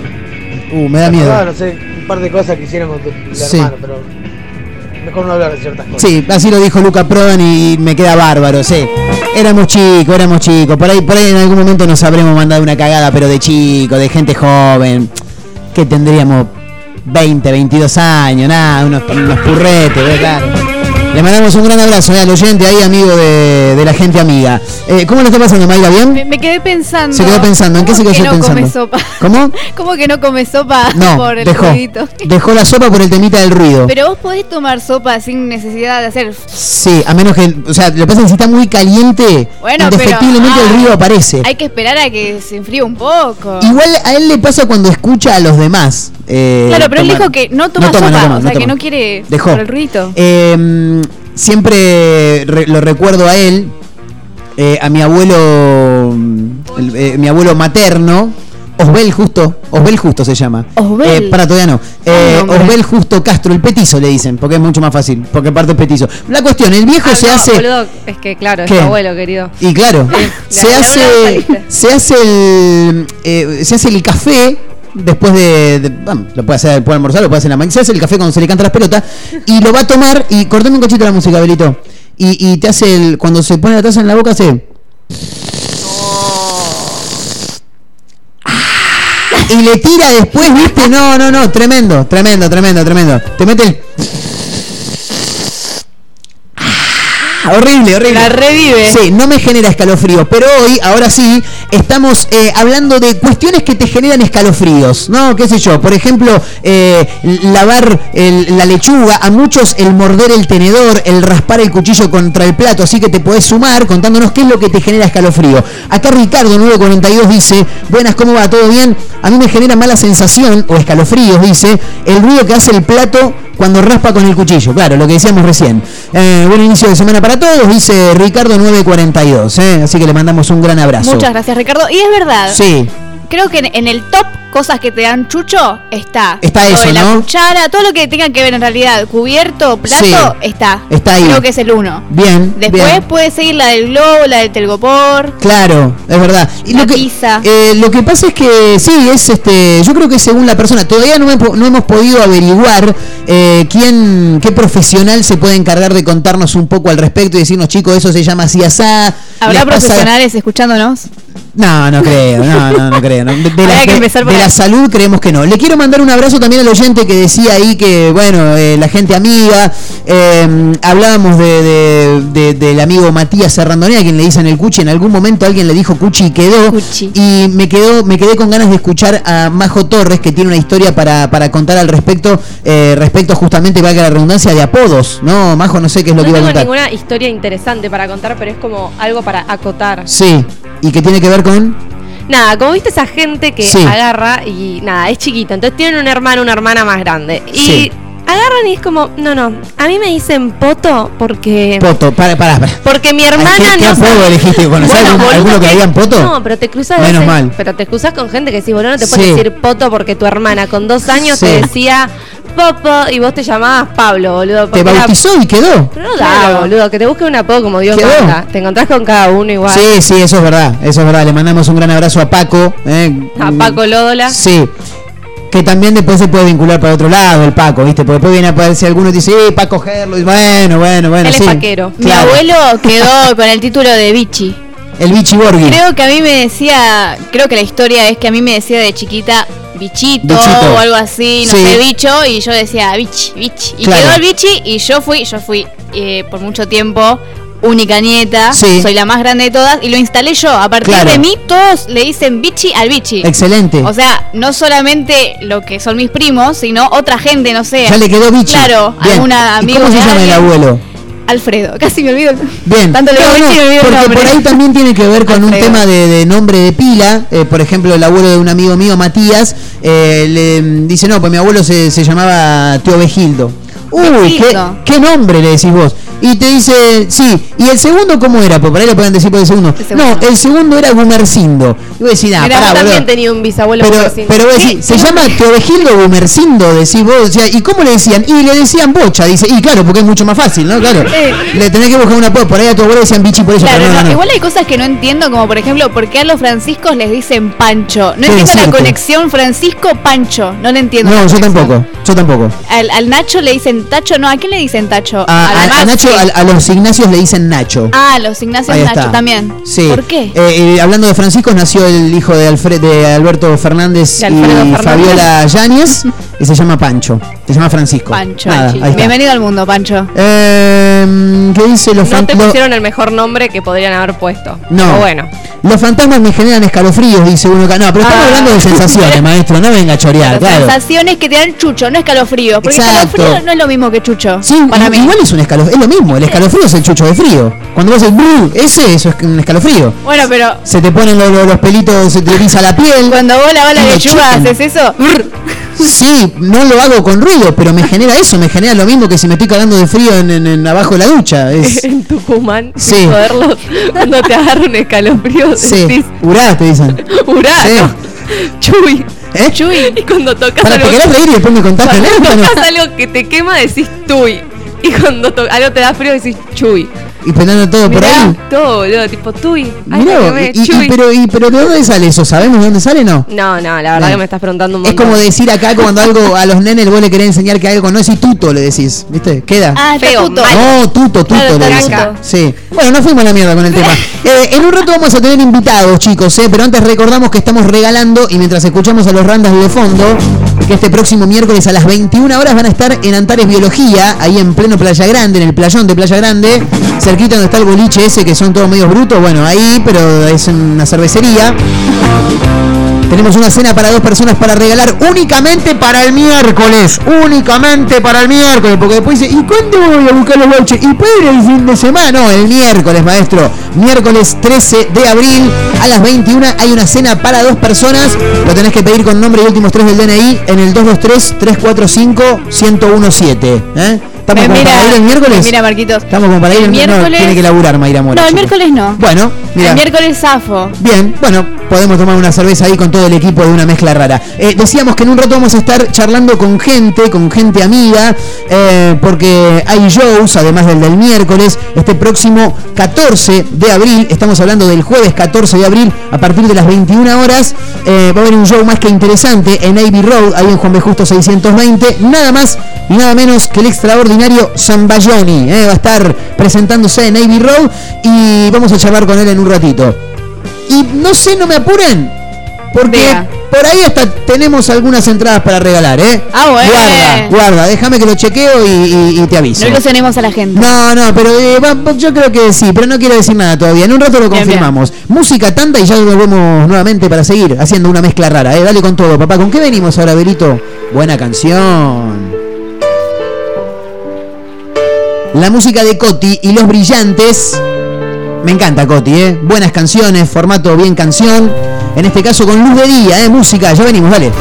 Uh, me da miedo. acordaba, no sé, un par de cosas que hicieron con tu la Sí. hermana, pero mejor no hablar de ciertas cosas. Sí, así lo dijo Luca Prodan y me queda bárbaro, sí. Éramos chicos, éramos chicos. Por ahí, por ahí en algún momento nos habremos mandado una cagada, pero de chico, de gente joven. Que tendríamos 20, 22 años, nada, unos, unos purretes, ¿ves? Le mandamos un gran abrazo eh, al oyente ahí, amigo de, de la gente amiga. Eh, ¿Cómo le está pasando, Mayra? ¿Bien? Me, me quedé pensando. Se quedó pensando, ¿en qué se ¿Cómo quedó que no pensando? come sopa? ¿Cómo? ¿Cómo que no come sopa No, por el dejó. ruidito? Dejó la sopa por el temita del ruido. Pero vos podés tomar sopa sin necesidad de hacer. Sí, a menos que, o sea, lo que pasa es que si está muy caliente, Bueno, pero. indefectiblemente el ruido aparece. Hay que esperar a que se enfríe un poco. Igual a él le pasa cuando escucha a los demás. eh, Claro, pero él dijo que no toma, No toma, sopa, no toma, o sea que no quiere Dejó. por el ruido. Eh, siempre re- lo recuerdo a él, eh, a mi abuelo, el- eh, mi abuelo materno, Osbel Justo, Osbel Justo se llama. Osbel. Eh, para todavía no. Eh, nombre. Osbel Justo Castro, el petizo le dicen, porque es mucho más fácil, porque aparte es petizo. La cuestión, el viejo Ah, se no, hace... boludo, es que claro, es tu abuelo, querido. Y claro, de se hace, se hace el, eh, se hace el café después de, lo puede hacer después de almorzar, lo puede hacer en la mañana, se hace el café cuando se le canta las pelotas y lo va a tomar y cortame un cachito la música, Belito. Y, y te hace el, cuando se pone la taza en la boca hace y le tira después, ¿viste? No, no, no, tremendo, tremendo, tremendo, tremendo. Te mete el horrible, horrible. La revive. Sí, no me genera escalofrío, pero hoy, ahora sí, estamos eh, hablando de cuestiones que te generan escalofríos, ¿no? ¿Qué sé yo? Por ejemplo, eh, lavar el- la lechuga, a muchos el morder el tenedor, el raspar el cuchillo contra el plato, así que te podés sumar contándonos qué es lo que te genera escalofrío. Acá Ricardo 942 dice, buenas, ¿cómo va? ¿Todo bien? A mí me genera mala sensación, o escalofríos, dice, el ruido que hace el plato cuando raspa con el cuchillo, claro, lo que decíamos recién. Eh, buen inicio de semana para todos, dice Ricardo 942, ¿eh? así que le mandamos un gran abrazo. Muchas gracias, Ricardo. Y es verdad. Sí, Creo que en, en el top cosas que te dan chucho está. Está eso, de La ¿no? cuchara, todo lo que tenga que ver en realidad, cubierto, plato, Sí, está. está ahí. Creo que es el uno. bien. Después bien. puede seguir la del globo, la del telgopor. Claro, es verdad. Y lo que, eh, lo que pasa es que sí, es este, yo creo que según la persona, todavía no, hemos- no hemos podido averiguar eh, quién, qué profesional se puede encargar de contarnos un poco al respecto y decirnos, chicos, eso se llama así asá. ¿Habrá pasa- profesionales escuchándonos? No, no creo, no, no, no creo. no. De, de la, que de- de salud creemos que no. Le quiero mandar un abrazo también al oyente que decía ahí que, bueno, eh, la gente amiga, eh, hablábamos de, de- de- del amigo Matías Serrandonea, quien le dicen el Cuchi, en algún momento alguien le dijo Cuchi y quedó. Y me quedó, me quedé con ganas de escuchar a Majo Torres, que tiene una historia para, para contar al respecto, eh, respecto justamente, valga la redundancia, de apodos, ¿no? Majo, no sé qué es lo No que iba a tengo contar. ninguna historia interesante para contar, pero es como algo para acotar. Sí, y que tiene que ver con... Nada, como viste esa gente que Sí. agarra y nada, es chiquita, entonces tienen un hermano, una hermana más grande. Y Sí. Agarran y es como, no, no, a mí me dicen poto porque... Poto, para, para, para. Porque mi hermana ¿Qué, qué no sabe- elegiste? ¿Conocés Bueno, algún- boludo, alguno que digan poto? No, pero te cruzas Menos mal. Pero te cruzas con gente que sí, boludo, no te Sí. puedes decir poto porque tu hermana con dos años Sí. te decía Popo y vos te llamabas Pablo, boludo. Te era- bautizó y quedó. Pero no da, boludo, que te busque un apodo como Dios manda. Te encontrás con cada uno igual. Sí, sí, eso es verdad, eso es verdad. Le mandamos un gran abrazo a Paco. eh, A Paco Lódola. Sí. Que también después se puede vincular para otro lado el Paco, ¿viste? Porque después viene a aparecer alguno y dice, sí, Paco Gerlo. Y bueno, bueno, bueno. Él es sí. paquero. Mi abuelo quedó con el título de bichi. El Bichi Borghi. Creo que a mí me decía, creo que la historia es que a mí me decía de chiquita bichito, Bichito. o algo así, no Sí. sé, bicho, y yo decía bichi, bichi. Y Claro. quedó el bichi y yo fui, yo fui eh, por mucho tiempo única nieta, Sí. soy la más grande de todas y lo instalé yo. A partir Claro. de mí todos le dicen bichi al bichi. Excelente. O sea, no solamente lo que son mis primos, sino otra gente, no sé. Ya le quedó Bichi. Claro, Bien. alguna ¿Y amigo ¿Cómo se llama el abuelo? Alfredo. Casi me olvido. Bien. Tanto le digo No, no, me olvido el porque por ahí también tiene que ver con un tema de, de nombre de pila. Eh, por ejemplo, el abuelo de un amigo mío, Matías, eh, le dice, no, pues mi abuelo se, se llamaba Tío Vegildo. Uy, ¿qué, qué nombre le decís vos? Y te dice, sí, ¿y el segundo cómo era? Pues por ahí le pueden decir por el segundo. segundo. No, el segundo era Gumercindo. Y vos decís, ah, Mira, pará, boludo. también tenía un bisabuelo Pero, Gumersindo. pero vos decís, se llama Teovegildo Gumercindo, decís vos, o sea, ¿y cómo le decían? Y le decían bocha, dice, y claro, porque es mucho más fácil, ¿no? Claro. Le tenés que buscar una po- por ahí a tu abuelo decían bichi por eso, Claro, pero no, no, no, igual hay cosas que no entiendo, como por ejemplo, ¿por qué a los franciscos les dicen Pancho? No ¿Qué entiendo la conexión Francisco-Pancho, no le entiendo. No, yo conexión. tampoco, yo tampoco. Al, al Nacho le dicen Tacho, no, ¿a quién le dicen Tacho? A, a- a. Nacho, a, a los Ignacios le dicen Nacho. Ah, los Ignacios Ahí Nacho está. también. Sí. ¿Por qué? Eh, eh, hablando de Francisco, nació el hijo de, Alfred, de Alberto Fernández De y Fernández. Fabiola Yáñez y se llama Pancho. Se llama Francisco. Pancho. Nada. Bienvenido al mundo, Pancho. Eh, ¿Qué dice los No te pusieron el mejor nombre que podrían haber puesto. No. Pero bueno. Los fantasmas me generan escalofríos, dice uno acá. No, pero estamos Ah. hablando de sensaciones, maestro. No venga a chorear, claro. Sensaciones que te dan chucho, no escalofrío. Porque Exacto. escalofrío no es lo mismo que chucho. Sí, para mí. igual es un escalofrío. Es lo mismo, el escalofrío es el chucho de frío. Cuando vos haces "Bru", ese eso es un escalofrío. Bueno, pero Se te ponen lo- lo- los pelitos, se te eriza la piel. cuando vos la Y me lechuga haces eso. Sí, no lo hago con ruido, pero me genera eso, me genera lo mismo que si me estoy cagando de frío en, en- en abajo de la ducha. Es, en Tucumán, Sí. sin joderlos, cuando te agarra un escalofrío, sí, decís, urá, te dicen. Sí. no, chuy. ¿Eh? Chuy. Y cuando tocas Para, ¿te algo, querés reír y después me contás cuando tocas algo que te quema, decís tuy. Y cuando to- algo te da frío, decís chuy. Y peleando todo por Mirá, ahí. todo, boludo, tipo. Ay, Mirá, me y, y- pero, y- pero ¿de dónde sale eso? ¿Sabemos de dónde sale no? No, no, la verdad No. que me estás preguntando un Es montón. como decir acá cuando algo a los nenes vos le querés enseñar que algo no es y tuto le decís, ¿viste? Queda. Ah, está Feo, tuto. No, tuto, tuto Claro, le tuto. Sí. Bueno, no fuimos a la mierda con el tema. Eh, en un rato vamos a tener invitados, chicos, ¿eh? pero antes recordamos que estamos regalando y mientras escuchamos a los randas de fondo, que este próximo miércoles a las 21 horas van a estar en Antares Biología, ahí en pleno Playa Grande, en el playón de Playa Grande, cerquita donde está el boliche ese, que son todos medios brutos, bueno, ahí, pero es una cervecería. Tenemos una cena para dos personas para regalar únicamente para el miércoles. Únicamente para el miércoles. Porque después dice, ¿y cuándo voy a buscar los vouchers? ¿Y puede ir el fin de semana? No, el miércoles, maestro. Miércoles 13 de abril a las 21 hay una cena para dos personas. Lo tenés que pedir con nombre y últimos tres del DNI en el 223-345-1017. ¿eh? ¿Estamos Me como mira- para ir el miércoles? me mira, Marquitos. Estamos como para ir El miércoles. No, tiene que laburar Mayra Mora. No, el miércoles no. Bueno, mira. El miércoles zafo. Bien, bueno, podemos tomar una cerveza ahí con todo el equipo de una mezcla rara. Eh, decíamos que en un rato vamos a estar charlando con gente, con gente amiga, eh, porque hay shows, además del del miércoles, este próximo 14 de abril, estamos hablando del jueves 14 de abril, a partir de las 21 horas, eh, va a haber un show más que interesante en Navy Road, ahí en Juan B. Justo 620, nada más y nada menos que el extraordinario Zambayoni, va a estar presentándose en Navy Road y vamos a charlar con él en un ratito. Y no sé, no me apuren. Porque Vea. por ahí hasta tenemos algunas entradas para regalar, ¿eh? Ah, bueno. Guarda, guarda, déjame que lo chequeo y, y- y te aviso. No ilusionemos a la gente. No, no, pero eh, yo creo que sí, pero no quiero decir nada todavía. En un rato lo Bien, confirmamos. Música tanta y ya volvemos nuevamente para seguir haciendo una mezcla rara, ¿eh? Dale con todo, papá. ¿Con qué venimos ahora, Berito? Buena canción. La música de Coti y los brillantes. Me encanta Coti, ¿eh? Buenas canciones, formato bien canción. En este caso con luz de día, ¿eh? Música, ya venimos, dale.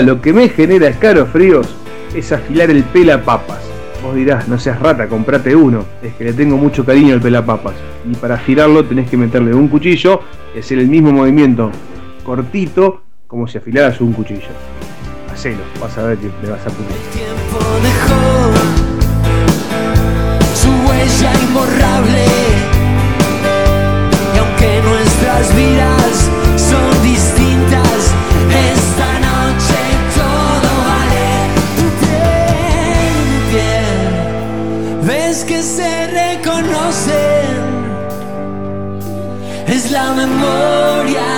Lo que me genera escalofríos es afilar el pelapapas. Vos dirás, no seas rata, comprate uno. Es que le tengo mucho cariño al pelapapas. Y para afilarlo tenés que meterle un cuchillo y hacer el mismo movimiento cortito como si afilaras un cuchillo. Hacelo, vas a ver que te vas a pulir. su huella imborrable. Aunque nuestras vidas son distintas, esta la memoria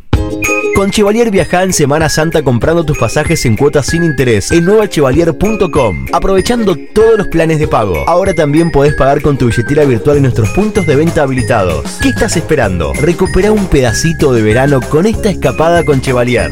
Con Chevalier viaja en Semana Santa comprando tus pasajes en cuotas sin interés en nuevachevalier.com, aprovechando todos los planes de pago. Ahora también podés pagar con tu billetera virtual en nuestros puntos de venta habilitados. ¿Qué estás esperando? Recupera un pedacito de verano con esta escapada con Chevalier.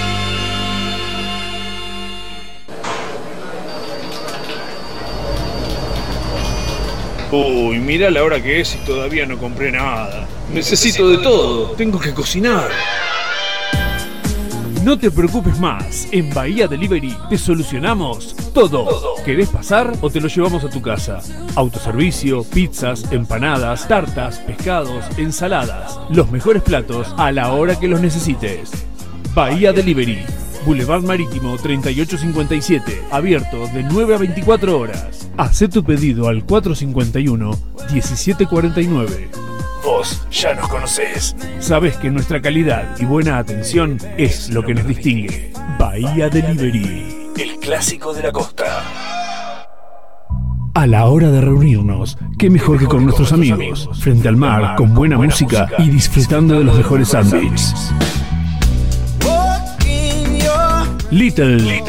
Uy, mirá la hora que es y todavía no compré nada. Necesito de todo. Tengo que cocinar. No te preocupes más, en Bahía Delivery te solucionamos todo. ¿Querés pasar o te lo llevamos a tu casa? Autoservicio, pizzas, empanadas, tartas, pescados, ensaladas. Los mejores platos a la hora que los necesites. Bahía Delivery, Boulevard Marítimo 3857, abierto de 9 a 24 horas. Haz tu pedido al 451 1749. Vos ya nos conocés. Sabés que nuestra calidad y buena atención es lo que nos distingue. Bahía Delivery, el clásico de la costa. A la hora de reunirnos, qué mejor que con nuestros amigos, frente al mar, con buena música y disfrutando de los mejores sándwiches. Little,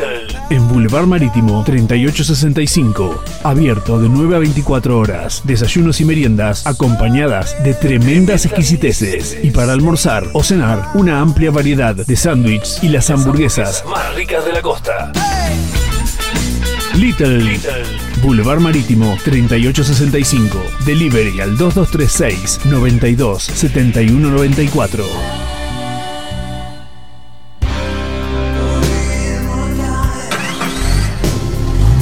en Boulevard Marítimo 3865, abierto de 9 a 24 horas, desayunos y meriendas acompañadas de tremendas exquisiteces. Y para almorzar o cenar una amplia variedad de sándwiches y las hamburguesas más ricas de la costa. Little, Boulevard Marítimo 3865. Delivery al 2236 92 71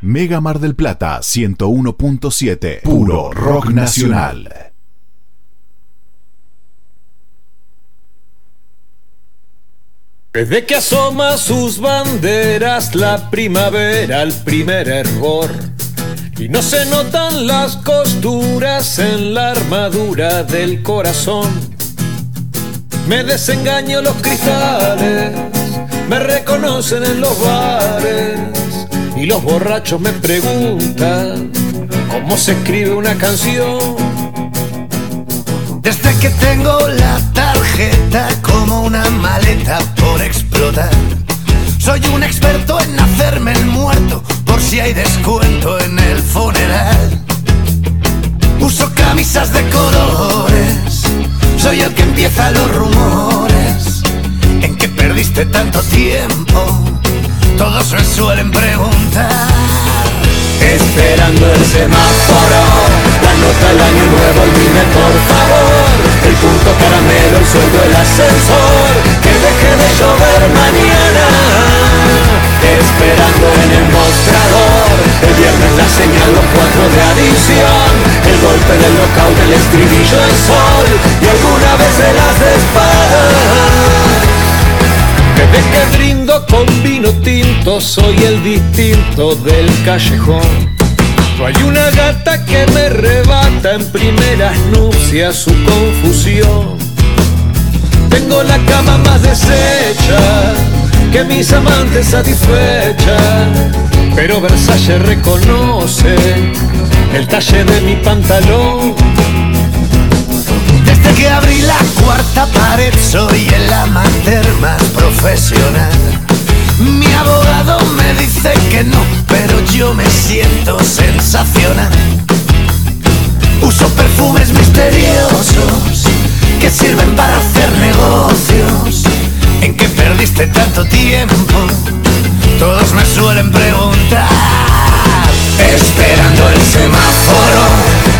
Mega Mar del Plata 101.7. Puro rock nacional. Desde que asoma sus banderas la primavera, el primer error. Y no se notan las costuras en la armadura del corazón. Me desengaño los cristales, me reconocen en los bares. Y los borrachos me preguntan cómo se escribe una canción. Desde que tengo la tarjeta como una maleta por explotar. Soy un experto en hacerme el muerto por si hay descuento en el funeral. Uso camisas de colores, soy el que empieza los rumores. ¿En qué perdiste tanto tiempo? Todos me suelen preguntar. Esperando el semáforo, la nota del año nuevo, dime por favor, el punto caramelo, el sueldo, el ascensor, que deje de llover mañana. Esperando en el mostrador, el viernes la señal, los cuatro de adición, el golpe del local del estribillo, el sol, y alguna vez se las espadas. Desde que brindo con vino tinto, soy el distinto del callejón. No hay una gata que me rebata en primeras nupcias su confusión. Tengo la cama más deshecha que mis amantes satisfechas. Pero Versace reconoce el talle de mi pantalón. Que abrí la cuarta pared soy el amateur más profesional. Mi abogado me dice que no, pero yo me siento sensacional. Uso perfumes misteriosos que sirven para hacer negocios. ¿En qué perdiste tanto tiempo? Todos me suelen preguntar. Esperando el semáforo,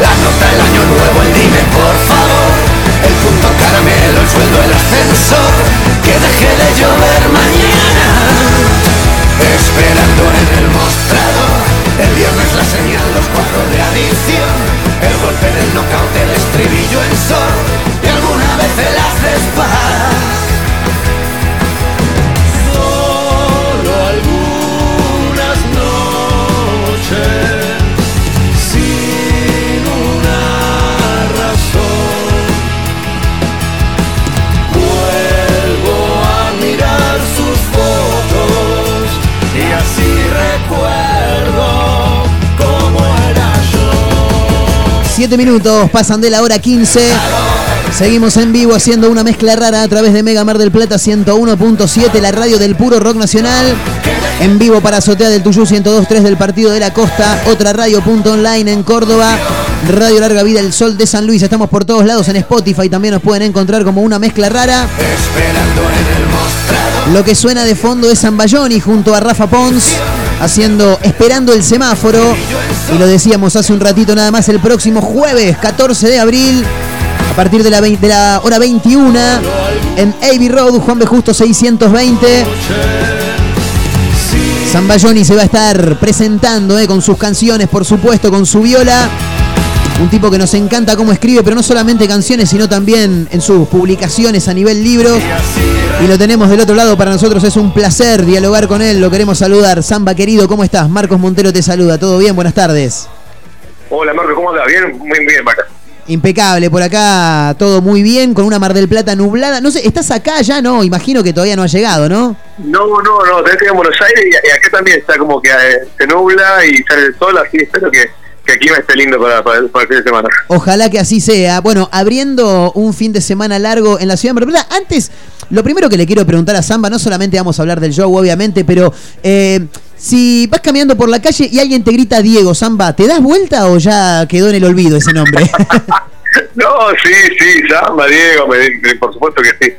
la nota del año nuevo, el dime por favor. El punto caramelo, el sueldo, el ascensor, que 7 minutos, pasan de la hora 15. Seguimos en vivo haciendo una mezcla rara a través de Mega Mar del Plata 101.7, la radio del puro rock nacional. En vivo para Azotea del Tuyú 102.3 del Partido de la Costa, otra radio.online en Córdoba, Radio Larga Vida El Sol de San Luis. Estamos por todos lados en Spotify, también nos pueden encontrar como una mezcla rara. Esperando en el mostrador. Lo que suena de fondo es Zambayoni junto a Rafa Pons haciendo Esperando el semáforo. Y lo decíamos hace un ratito nada más, el próximo jueves 14 de abril, a partir de la, hora 21, en Abbey Road, Juan B. Justo 620. Zambayoni se va a estar presentando eh, con sus canciones, por supuesto, con su viola. Un tipo que nos encanta cómo escribe, pero no solamente canciones, sino también en sus publicaciones a nivel libro. Y lo tenemos del otro lado, para nosotros es un placer dialogar con él, lo queremos saludar. Zamba querido, ¿cómo estás? Marcos Montero te saluda, ¿todo bien? Buenas tardes. Hola Marco, ¿cómo andás? Bien, muy bien, Maca. Impecable, por acá todo muy bien, con una Mar del Plata nublada. No sé, ¿estás acá ya? No, imagino que todavía no ha llegado, ¿no? No, no, no, tenés que ir a Buenos Aires y, y acá también está como que eh, se nubla y sale el sol, así espero que, que el clima esté lindo para, para, el- para el fin de semana. Ojalá que así sea. Bueno, abriendo un fin de semana largo en la ciudad de Mar. Antes, lo primero que le quiero preguntar a Zamba, no solamente vamos a hablar del show, obviamente, pero eh, si vas caminando por la calle y alguien te grita Diego, Zamba, ¿te das vuelta o ya quedó en el olvido ese nombre? No, sí, sí, Samba, Diego, me- me- por supuesto que sí.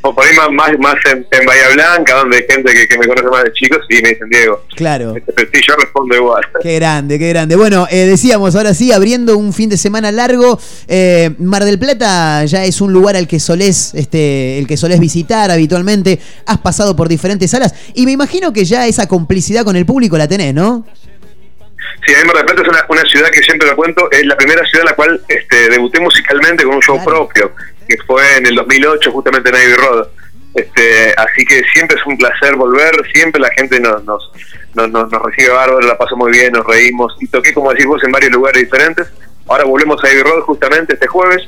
Por ahí más, más, más en, en Bahía Blanca, donde hay gente que, que me conoce más de chicos, sí, me dicen Diego. claro. Pero sí, yo respondo igual. Qué grande, qué grande. Bueno, eh, decíamos ahora sí, abriendo un fin de semana largo, eh, Mar del Plata ya es un lugar al que solés, este, el que solés visitar habitualmente. Has pasado por diferentes salas y me imagino que ya esa complicidad con el público la tenés, ¿no? Sí, a mí del Plata es una, una ciudad que siempre lo cuento, es la primera ciudad en la cual este, debuté musicalmente con un show propio, que fue en el 2008, justamente en Abbey Road. Este, así que siempre es un placer volver, siempre la gente nos, nos, nos, nos- recibe bárbaro, la pasó muy bien, nos reímos y toqué, como decís vos, en varios lugares diferentes. Ahora volvemos a Abbey Road justamente este jueves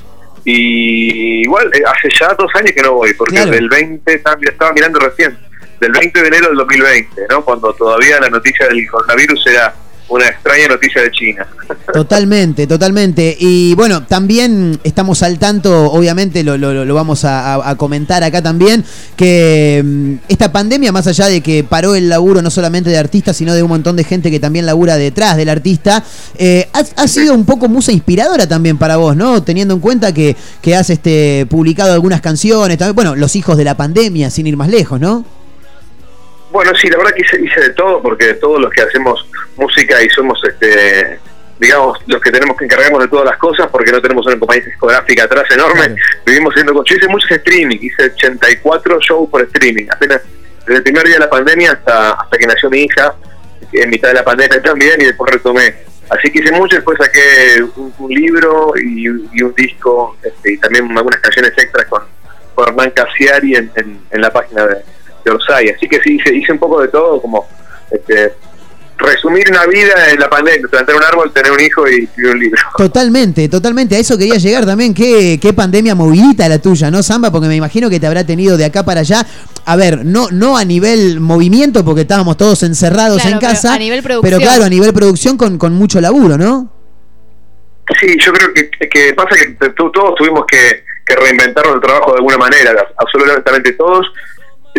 y igual eh, hace ya dos años que no voy, porque Claro. del 20, estaba, estaba mirando recién, del 20 de enero del 2020, ¿no? cuando todavía la noticia del coronavirus era una extraña noticia de China. Totalmente, totalmente. Y bueno, también estamos al tanto, obviamente lo, lo- lo vamos a, comentar acá también, que mm, esta pandemia, más allá de que paró el laburo no solamente de artistas, sino de un montón de gente que también labura detrás del artista, eh, ha, ha sido un poco musa inspiradora también para vos, ¿no? Teniendo en cuenta que, que has este, publicado algunas canciones, también, bueno, Los hijos de la pandemia, sin ir más lejos, ¿no? Bueno, sí, la verdad que hice, hice de todo, porque todos los que hacemos música y somos, este digamos, los que tenemos que encargarnos de todas las cosas, porque no tenemos una compañía discográfica atrás enorme, vivimos haciendo cosas. Yo hice muchos streaming, hice 84 shows por streaming, apenas desde el primer día de la pandemia hasta, hasta que nació mi hija, en mitad de la pandemia también, y después retomé. Así que hice mucho, después saqué un, un libro y, y un disco, este, y también algunas canciones extras con, con Hernán Casiari en, en, en la página de, de Orsay. Así que sí, hice, hice un poco de todo, como este, resumir una vida en la pandemia, plantar un árbol, tener un hijo y escribir un libro. Totalmente, totalmente. A eso quería llegar también. Qué, qué pandemia movidita la tuya, ¿no, Samba? Porque me imagino que te habrá tenido de acá para allá. A ver, no, no a nivel movimiento, porque estábamos todos encerrados Claro, en pero casa. a nivel producción. Pero claro, a nivel producción con, con mucho laburo, ¿no? Sí, yo creo que, que pasa que todos tuvimos que, que reinventarnos el trabajo de alguna manera, absolutamente todos.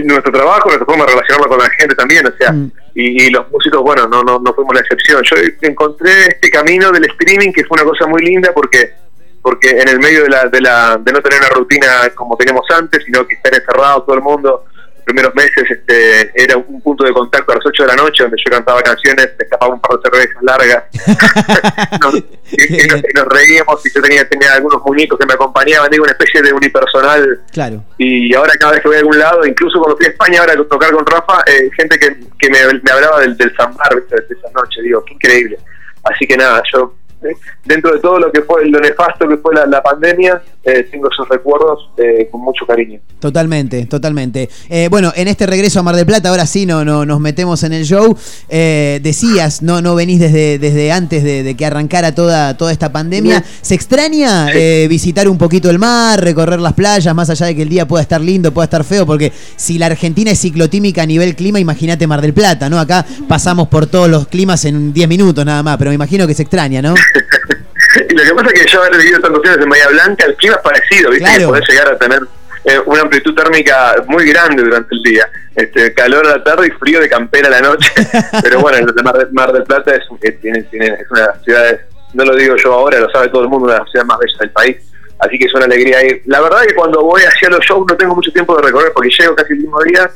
Nuestro trabajo, nuestra forma de relacionarnos con la gente también, o sea, y, y los músicos, bueno, no, no, no fuimos la excepción. Yo encontré este camino del streaming que fue una cosa muy linda porque porque en el medio de la, de la de no tener una rutina como teníamos antes, sino que estar encerrado todo el mundo primeros meses este, era un punto de contacto a las 8 de la noche donde yo cantaba canciones, me escapaba un par de cervezas largas nos- y, y nos, y nos reíamos y yo tenía, tenía algunos muñecos que me acompañaban, digo, una especie de unipersonal Claro. y ahora cada vez que voy a algún lado, incluso cuando fui a España ahora a tocar con Rafa, eh, gente que, que me, me hablaba del, del Zambar, ¿viste? de esa noche, digo, qué increíble. Así que nada, yo eh, dentro de todo lo que fue lo nefasto que fue la, la pandemia, eh, tengo esos recuerdos eh, con mucho cariño. Totalmente, totalmente. Eh, bueno, en este regreso a Mar del Plata, ahora sí no, no nos metemos en el show. Eh, decías, no, no venís desde, desde antes de, de que arrancara toda, toda esta pandemia. ¿Se extraña eh, visitar un poquito el mar, recorrer las playas, más allá de que el día pueda estar lindo, pueda estar feo? Porque si la Argentina es ciclotímica a nivel clima, imagínate Mar del Plata, ¿no? Acá pasamos por todos los climas en 10 minutos nada más, pero me imagino que se extraña, ¿no? Y lo que pasa es que yo haber vivido tantos años en Bahía Blanca, el clima es parecido, ¿viste? Claro. Que podés llegar a tener eh, una amplitud térmica muy grande durante el día. Este, calor a la tarde y frío de campera a la noche. Pero bueno, el Mar, del- Mar del Plata es, eh, tiene, tiene, es una de las ciudades, no lo digo yo ahora, lo sabe todo el mundo, una de las ciudades más bellas del país. Así que es una alegría ir. La verdad que cuando voy hacia los shows no tengo mucho tiempo de recorrer porque llego casi el mismo día.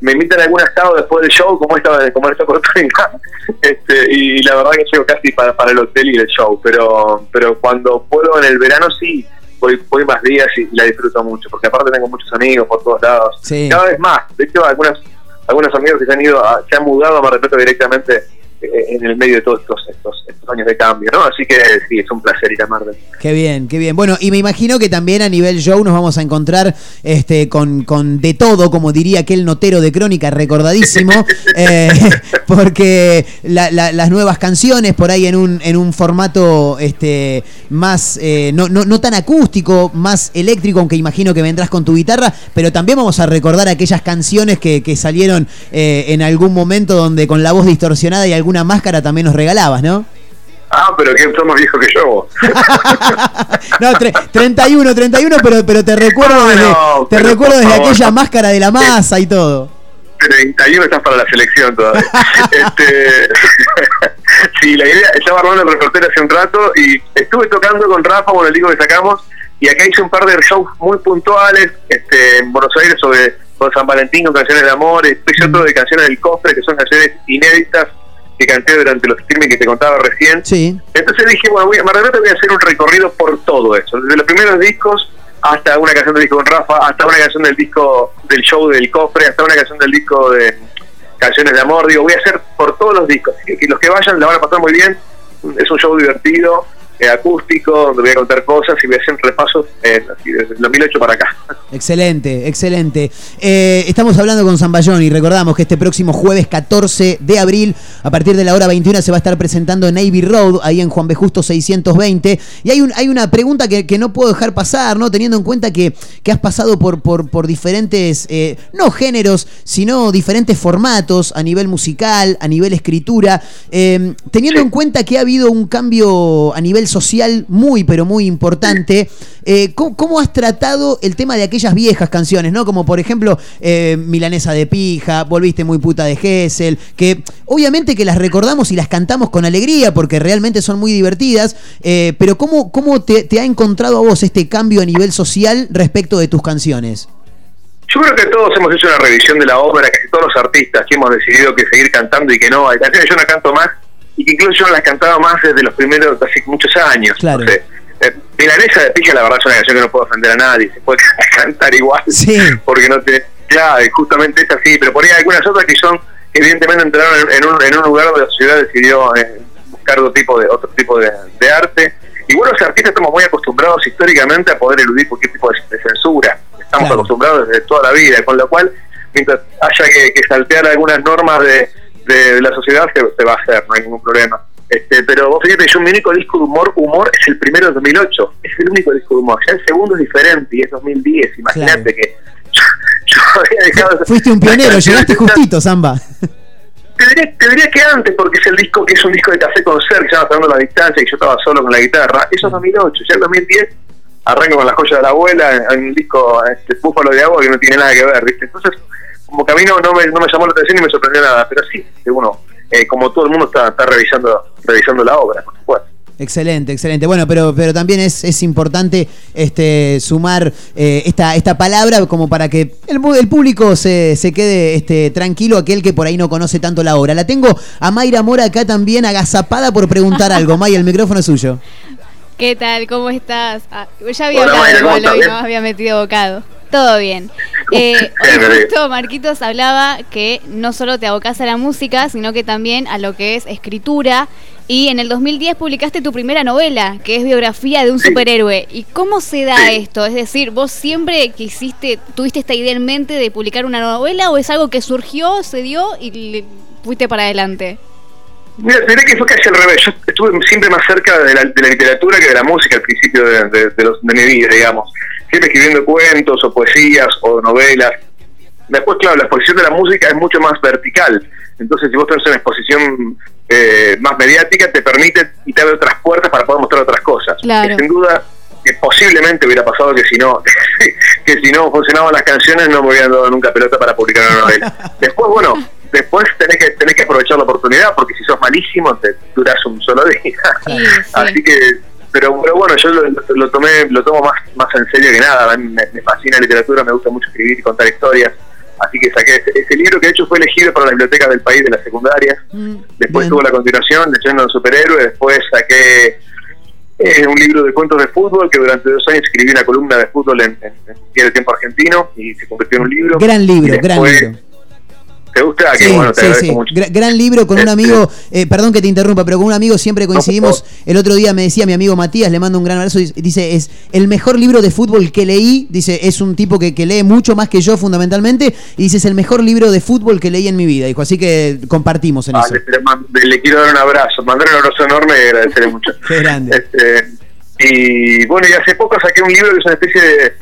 Me invitan a algún estado después del show, como esta, como esta oportunidad. Este, y la verdad que llego casi para, para el hotel y el show. Pero, pero cuando puedo en el verano sí, voy, voy más días y la disfruto mucho. Porque aparte tengo muchos amigos por todos lados. Sí. Cada vez más. De hecho, algunas, algunos amigos que se han ido, a- se han mudado a Mar del Plata directamente en el medio de todos estos, estos, estos años de cambio, ¿no? Así que sí, es un placer ir a Mar del Qué bien, qué bien. Bueno, y me imagino que también a nivel show nos vamos a encontrar este, con, con de todo, como diría aquel notero de crónica recordadísimo, eh, porque la- la- las nuevas canciones por ahí en un, en un formato este, más, eh, no, no, no tan acústico, más eléctrico, aunque imagino que vendrás con tu guitarra, pero también vamos a recordar aquellas canciones que, que salieron eh, en algún momento donde con la voz distorsionada y alguna máscara también nos regalabas, ¿no? Ah, pero que más viejo que yo. vos. No, tre- 31, 31, pero, pero te recuerdo desde, no, te recuerdo desde favor. aquella máscara de la masa y todo. 31 estás para la selección todavía. este, sí, la idea, estaba armando el reportero hace un rato y estuve tocando con Rafa, bueno, el disco que sacamos, y acá hice un par de shows muy puntuales este, en Buenos Aires sobre, sobre San Valentín con canciones de amor, después otro de canciones del cofre, que son canciones inéditas que canté durante los streaming que te contaba recién. Sí. Entonces dije, bueno, voy a, Mar del Plata voy a hacer un recorrido por todo eso, desde los primeros discos hasta una canción del disco con Rafa, hasta una canción del disco del show del cofre, hasta una canción del disco de canciones de amor, digo, voy a hacer por todos los discos, que los que vayan la van a pasar muy bien, es un show divertido, eh, acústico, donde voy a contar cosas y voy a hacer un repaso eh, desde el 2008 para acá. Excelente, excelente. Eh, estamos hablando con Zamballón y recordamos que este próximo jueves 14 de abril, a partir de la hora 21, se va a estar presentando en Navy Road, ahí en Juan B. Justo 620. Y hay, un, hay una pregunta que, que no puedo dejar pasar, ¿no? Teniendo en cuenta que, que has pasado por, por, por diferentes, eh, no géneros, sino diferentes formatos a nivel musical, a nivel escritura. Teniendo en cuenta que ha habido un cambio a nivel social muy, pero muy importante, eh, ¿cómo, has tratado el tema de aquellas viejas canciones, ¿no? Como por ejemplo eh, Milanesa de Pija, Volviste muy puta de Gessel, que obviamente que las recordamos y las cantamos con alegría porque realmente son muy divertidas, eh, pero ¿cómo, cómo te, ha encontrado a vos este cambio a nivel social respecto de tus canciones? Yo creo que todos hemos hecho una revisión de la obra, casi todos los artistas que hemos decidido que seguir cantando y que no, hay canciones que yo no canto más y que incluso yo no las cantaba más desde los primeros, hace muchos años. Claro. No sé. Eh, Milanesa de Pija, la verdad, es una canción que no puedo ofender a nadie, se puede cantar igual, porque no te. Claro, y justamente es así, pero por ahí hay algunas otras que son, evidentemente entraron en, un, en un lugar donde la sociedad decidió eh, buscar otro tipo de otro tipo de, de arte. Y bueno, los artistas estamos muy acostumbrados históricamente a poder eludir cualquier tipo de, de censura. Estamos acostumbrados desde toda la vida, con lo cual, mientras haya que, que saltear algunas normas de, de la sociedad, se, se va a hacer, no hay ningún problema. Este, pero vos fíjate, yo mi único disco de humor, humor es el primero de 2008, es el único disco de humor. Ya el segundo es diferente y es 2010, imagínate que yo, yo había dejado... Fuiste un pionero, las llegaste justito, Zamba. te diría, te diría que antes, porque es el disco que es un disco de café con ser, que se llama la Distancia, y yo estaba solo con la guitarra. Eso es 2008. Ya en 2010 arranco con la joya de la abuela, en un disco este, Búfalo de Agua, que no tiene nada que ver, ¿viste? Entonces, como que a mí no, no, me, no me llamó la atención y me sorprendió nada, pero sí, que uno, eh, como todo el mundo, está, está revisando revisando la obra, por supuesto. Excelente, excelente. Bueno, pero, pero también es, es importante este, sumar eh, esta, esta palabra como para que el, público se, se quede este, tranquilo, aquel que por ahí no conoce tanto la obra. La tengo a Mayra Mora acá también agazapada por preguntar algo. Maya, el micrófono es suyo. ¿Qué tal? ¿Cómo estás? Ah, ya había Hola, hablado Mayra, ¿cómo igual hoy, no había metido bocado. Todo bien. Eh, hoy justo Marquitos hablaba que no solo te abocás a la música, sino que también a lo que es escritura. Y en el 2010 publicaste tu primera novela, que es biografía de un superhéroe. ¿Y cómo se da esto? Es decir, ¿vos siempre quisiste, tuviste esta idea en mente de publicar una novela o es algo que surgió, se dio y le fuiste para adelante? Mira, diré que fue casi al revés. Yo estuve siempre más cerca de la, de la literatura que de la música al principio de, de- de los- de mi vida, digamos. Siempre escribiendo cuentos o poesías o novelas. Después, claro, la exposición de la música es mucho más vertical. Entonces, si vos tenés una exposición eh, más mediática, te permite y te abre otras puertas para poder mostrar otras cosas. Claro. Sin duda, que posiblemente hubiera pasado que si no que si no funcionaban las canciones no me hubieran dado nunca pelota para publicar una novela. Después, bueno, después tenés que tenés que aprovechar la oportunidad porque si sos malísimo te duras un solo día. Así que pero, pero bueno, yo lo, lo tomé lo tomo más más en serio que nada. A mí Me, me fascina la literatura, me gusta mucho escribir y contar historias. Así que saqué ese, ese libro que de hecho fue elegido para la biblioteca del país de las secundarias. Después tuvo la continuación, Leyendo a un superhéroe. Después saqué eh, un libro de cuentos de fútbol que durante dos años escribí una columna de fútbol en, en, en Tiempo Argentino y se convirtió en un libro. Gran libro, gran libro. ¿Te gusta? Que Sí, bueno, te sí, agradezco sí. mucho. Gra- gran libro con un Este- amigo, eh, perdón que te interrumpa, pero con un amigo siempre coincidimos. El otro día me decía mi amigo Matías, le mando un gran abrazo, dice, es el mejor libro de fútbol que leí, dice, es un tipo que, que lee mucho más que yo fundamentalmente, y dice, es el mejor libro de fútbol que leí en mi vida, dijo, así que compartimos en Ah, eso. le, le quiero dar un abrazo, mandar un abrazo enorme y agradecerle mucho. Qué grande. Este, y bueno, y hace poco saqué un libro que es una especie de,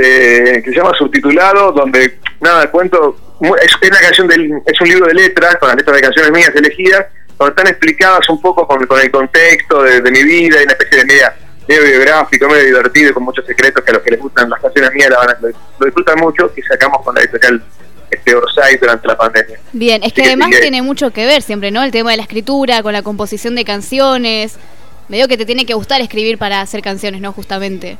de- que se llama subtitulado, donde nada, cuento, es, es una canción del, es un libro de letras, con las letras de canciones mías elegidas, donde están explicadas un poco con, con el contexto de, de mi vida, y una especie de media, medio biográfico, medio divertido, con muchos secretos que a los que les gustan las canciones mías la van a- lo, lo disfrutan mucho, que sacamos con la editorial este Orsay durante la pandemia. Bien, es que además que- tiene mucho que ver siempre, ¿no? El tema de la escritura, con la composición de canciones. Medio que te tiene que gustar escribir para hacer canciones, ¿no? Justamente.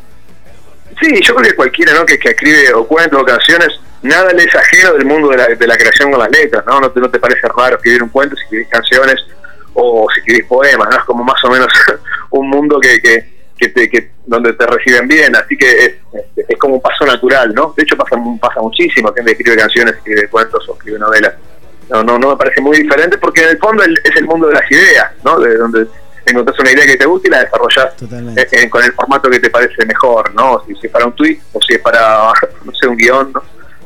Sí, yo creo que cualquiera ¿no? que, que escribe o cuentos o canciones, nada le es del mundo de la, de la creación con las letras, ¿no? ¿no? te, no te parece raro escribir un cuento si escribís canciones o si escribís poemas, ¿no? Es como más o menos un mundo que, que, que te, que, donde te reciben bien, así que es, es, como un paso natural, ¿no? De hecho pasa, pasa muchísimo, gente escribe canciones, escribe cuentos o escribe novelas. No, no, no me parece muy diferente porque en el fondo es el mundo de las ideas, ¿no? De donde encontrás una idea que te gusta y la desarrollás eh, eh, con el formato que te parece mejor, ¿no? Si, si es para un tweet o si es para, no sé, un guion, ¿no?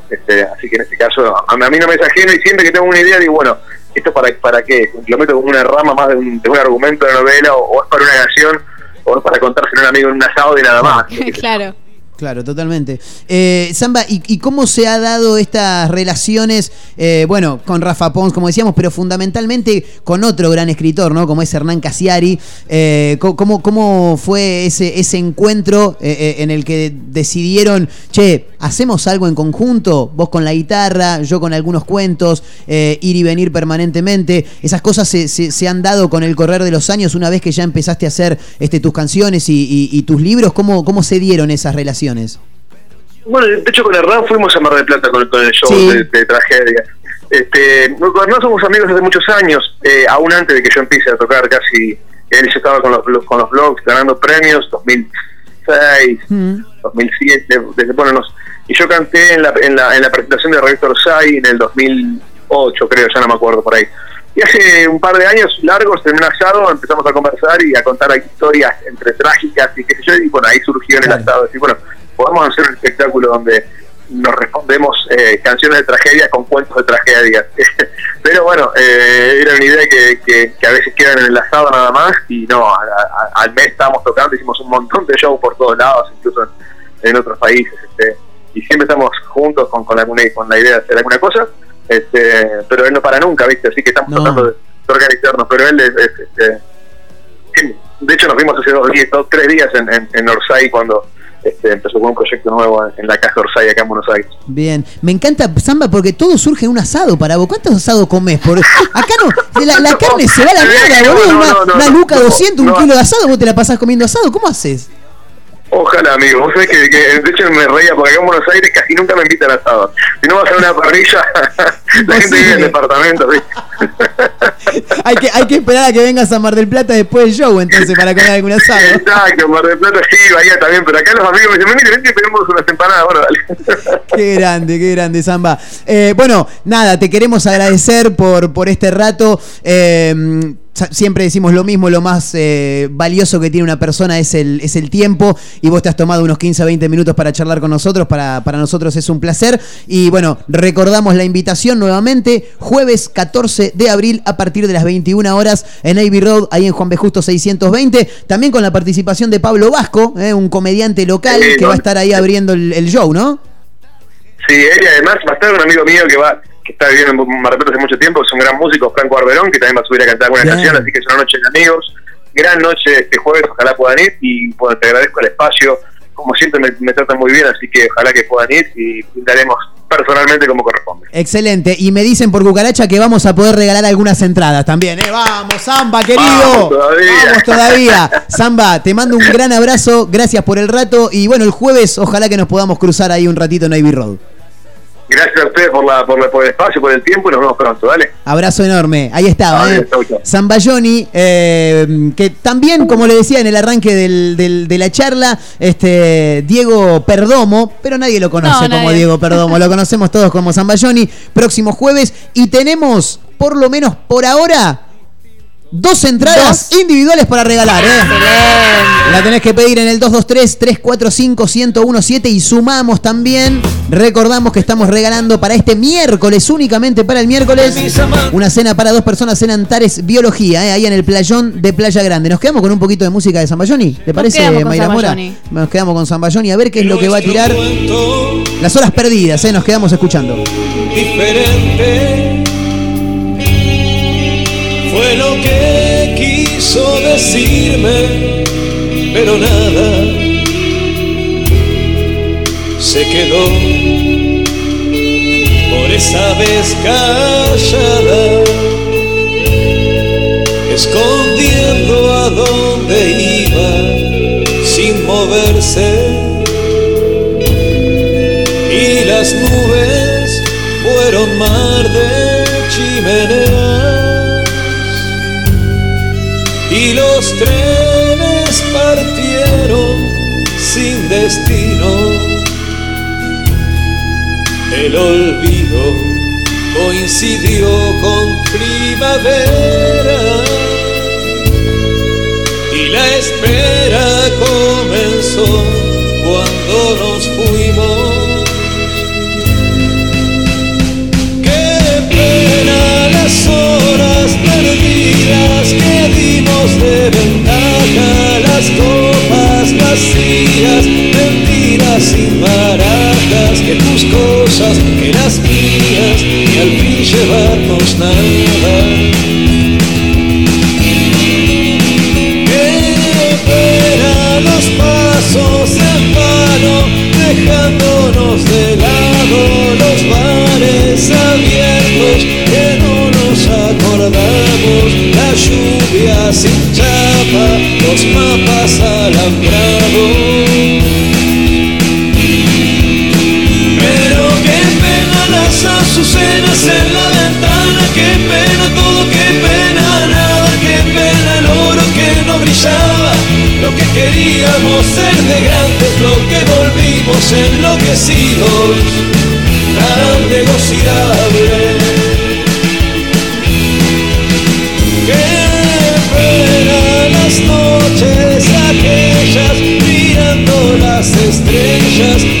Este, así que en este caso, a, a mí no me es ajeno y siempre que tengo una idea digo, bueno, ¿esto para, para qué? Lo meto como una rama más de un, de un argumento de novela o, o es para una canción o es para contárselo a un amigo en un asado y nada más. claro. Claro, totalmente. Eh, Samba, ¿y, cómo se ha dado estas relaciones, eh, bueno, con Rafa Pons, como decíamos, pero fundamentalmente con otro gran escritor, ¿no? Como es Hernán Casiari. Eh, ¿cómo, ¿Cómo fue ese, ese encuentro en el que decidieron, che, hacemos algo en conjunto? Vos con la guitarra, yo con algunos cuentos, ir y venir permanentemente. Esas cosas se, se- han dado con el correr de los años, una vez que ya empezaste a hacer este, tus canciones y, y- y tus libros. ¿Cómo, ¿Cómo se dieron esas relaciones? Bueno, de hecho con Hernán fuimos a Mar del Plata con, con el show Sí. de, de tragedia. Este, con Hernán somos amigos desde muchos años, eh, aún antes de que yo empiece a tocar casi, él ya estaba con los, con los blogs ganando premios, 2006, 2007, desde bueno, nos- y yo canté en la, en la, en la presentación de Rector Sai en el 2008, creo, ya no me acuerdo por ahí. Y hace un par de años largos, en un asado, empezamos a conversar y a contar historias entre trágicas y qué sé yo, y bueno, ahí surgió en el asado, decir, bueno, podemos hacer un espectáculo donde nos respondemos eh, canciones de tragedia con cuentos de tragedia. Pero bueno, eh, era una idea que, que, que a veces quedan en el asado nada más y no, a- a- al mes estábamos tocando, hicimos un montón de shows por todos lados, incluso en, en otros países. Este, y siempre estamos juntos con, con, alguna, con la idea de hacer alguna cosa, este, pero él no para nunca, ¿viste? Así que estamos tratando de, de organizarnos, pero él es, es, este, de hecho nos vimos hace dos días, dos, tres días en, en, en Orsay cuando este, empezó con un proyecto nuevo en, en la Casa Orsay acá en Buenos Aires. Bien, me encanta Samba porque todo surge en un asado para vos. ¿Cuántos asados comés? Por... Acá no, la, la carne se va a la mierda, No, boludo. no, Una, no, una luca no, 200, un kilo de asado, vos te la pasás comiendo asado. ¿Cómo haces? Ojalá, amigo. Vos sabés que, que, de hecho me reía porque acá en Buenos Aires casi nunca me invitan a asado. Si no vas a una parrilla, la gente vive en departamentos. ¿sí? Hay que, hay que esperar a que vengas a Mar del Plata después del show, entonces, para comer algún asado. Exacto, Mar del Plata sí, Bahía también, pero acá los amigos me dicen, vení, vení, pedimos unas empanadas. Bueno, dale. Qué grande, qué grande, Samba. Eh, bueno, nada, te queremos agradecer por, por este rato. Eh, siempre decimos lo mismo, lo más eh, valioso que tiene una persona es el, es el tiempo y vos te has tomado unos 15 20 minutos para charlar con nosotros, para, para nosotros es un placer y bueno, recordamos la invitación nuevamente, jueves 14 de abril a partir de las 21 horas en Navy Road, ahí en Juan B. Justo 620, también con la participación de Pablo Vasco, eh, un comediante local Sí, que va a estar ahí abriendo el, el show, ¿no? Sí, él y además va a estar un amigo mío que va que está viviendo en Mar del Plata hace mucho tiempo, es un gran músico, Franco Arberón, que también va a subir a cantar alguna canción, así que es una noche de amigos. Gran noche este jueves, ojalá puedan ir y bueno, te agradezco el espacio. Como siempre me, me tratan muy bien, así que ojalá que puedan ir y brindaremos personalmente como corresponde. Excelente. Y me dicen por cucaracha que vamos a poder regalar algunas entradas también. ¿eh? Vamos, Samba, querido. Vamos todavía. Vamos todavía. Samba, te mando un gran abrazo. Gracias por el rato. Y bueno, el jueves ojalá que nos podamos cruzar ahí un ratito en Ivy Road. Gracias a ustedes por, la, por, la- por el espacio, por el tiempo y nos vemos pronto, ¿vale? Abrazo enorme. Ahí estaba, Vale, ¿eh? Zambayoni, eh, que también, como le decía en el arranque del- del- de la charla, este Diego Perdomo, pero nadie lo conoce No, como nadie. Diego Perdomo, lo conocemos todos como Zambayoni, próximo jueves, y tenemos, por lo menos por ahora, dos entradas individuales para regalar, ¿eh? La tenés que pedir en el 223-345-1017 y sumamos también. Recordamos que estamos regalando para este miércoles, únicamente para el miércoles, una cena para dos personas en Antares Biología, ¿eh? ahí en el playón de Playa Grande. ¿Nos quedamos con un poquito de música de Zambayoni? ¿Te parece, Mayra Mora? Nos quedamos con Zambayoni a ver qué es lo que va a tirar. Las horas perdidas, ¿eh? nos quedamos escuchando. diferente fue lo que quiso decirme, pero nada se quedó. Por esa vez callada, escondiendo a dónde iba sin moverse. Y las nubes fueron mar de chimeneas destino. El olvido coincidió con primavera y la espera comenzó cuando nos fuimos. Qué pena las horas perdidas que dimos de ventaja, las copas vacías, que tus cosas, que las mías, y al fin llevarnos nada. Los pasos en vano, dejándonos de lado los bares abiertos que no nos acordamos, la lluvia sin chapa, los mapas alambrados. Pena todo, qué pena nada, qué pena el oro que no brillaba, lo que queríamos ser de grandes, lo que volvimos enloquecidos, tan negociable. Qué pena las noches aquellas, mirando las estrellas,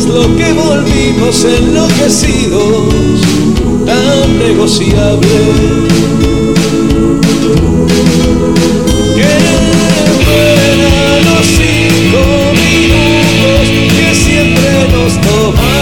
grandes, lo que volvimos enloquecidos, tan negociable. Qué pena los cinco minutos que siempre nos tomamos,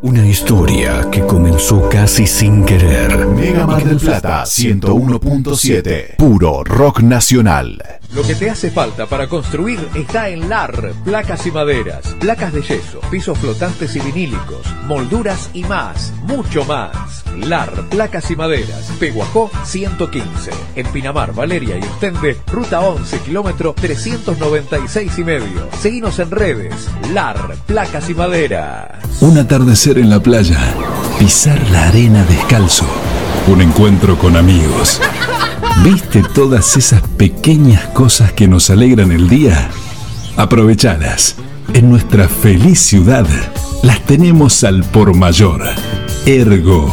Una historia que comenzó casi sin querer. Mega Mar del Plata 101.7. Puro rock nacional. Lo que te hace falta para construir está en LAR, placas y maderas, placas de yeso, pisos flotantes y vinílicos, molduras y más, mucho más. LAR, placas y maderas, Peguajó 115, en Pinamar, Valeria y Ostende, ruta 11, kilómetro 396 y medio. Seguinos en redes, LAR, placas y maderas. Un atardecer en la playa, pisar la arena descalzo, un encuentro con amigos. ¿Viste todas esas pequeñas cosas que nos alegran el día? Aprovechalas. En nuestra feliz ciudad las tenemos al por mayor. Ergo,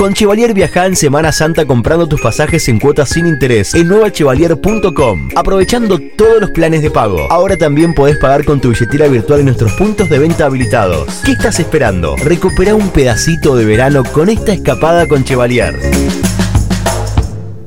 Con Chevalier viaja en Semana Santa comprando tus pasajes en cuotas sin interés en nuevachevalier.com, aprovechando todos los planes de pago. Ahora también podés pagar con tu billetera virtual en nuestros puntos de venta habilitados. ¿Qué estás esperando? Recupera un pedacito de verano con esta escapada con Chevalier.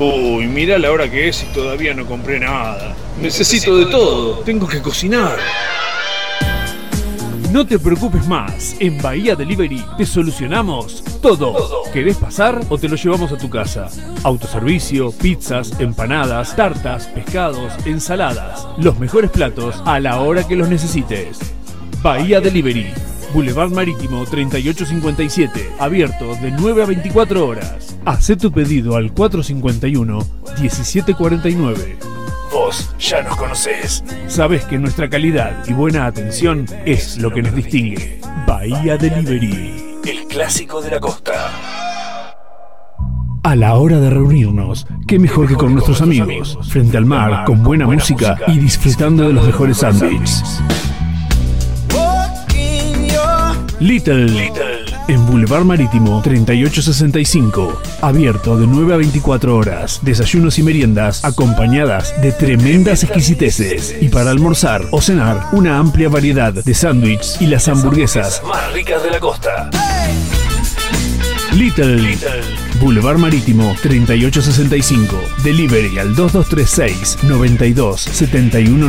Uy, mira la hora que es y todavía no compré nada. Necesito de todo, tengo que cocinar. No te preocupes más, en Bahía Delivery te solucionamos todo. ¿Querés pasar o te lo llevamos a tu casa? Autoservicio, pizzas, empanadas, tartas, pescados, ensaladas. Los mejores platos a la hora que los necesites. Bahía Delivery, Boulevard Marítimo 3857, abierto de 9 a 24 horas. Haz tu pedido al 451-1749. Vos ya nos conocés. Sabés que nuestra calidad y buena atención es lo que nos distingue. Bahía Delivery, el clásico de la costa. A la hora de reunirnos, qué mejor que con nuestros amigos, frente al mar, con buena música y disfrutando de los mejores sándwiches. Your Little. En Boulevard Marítimo 3865. Abierto de 9 a 24 horas. Desayunos y meriendas acompañadas de tremendas exquisiteces. Y para almorzar o cenar, una amplia variedad de sándwiches y las hamburguesas Más ricas de la costa. Little. Boulevard Marítimo 3865. Delivery al 2236 92 71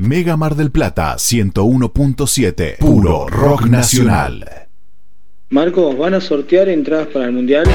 Mega Mar del Plata 101.7. Puro rock nacional. Marcos, ¿van a sortear entradas para el Mundial?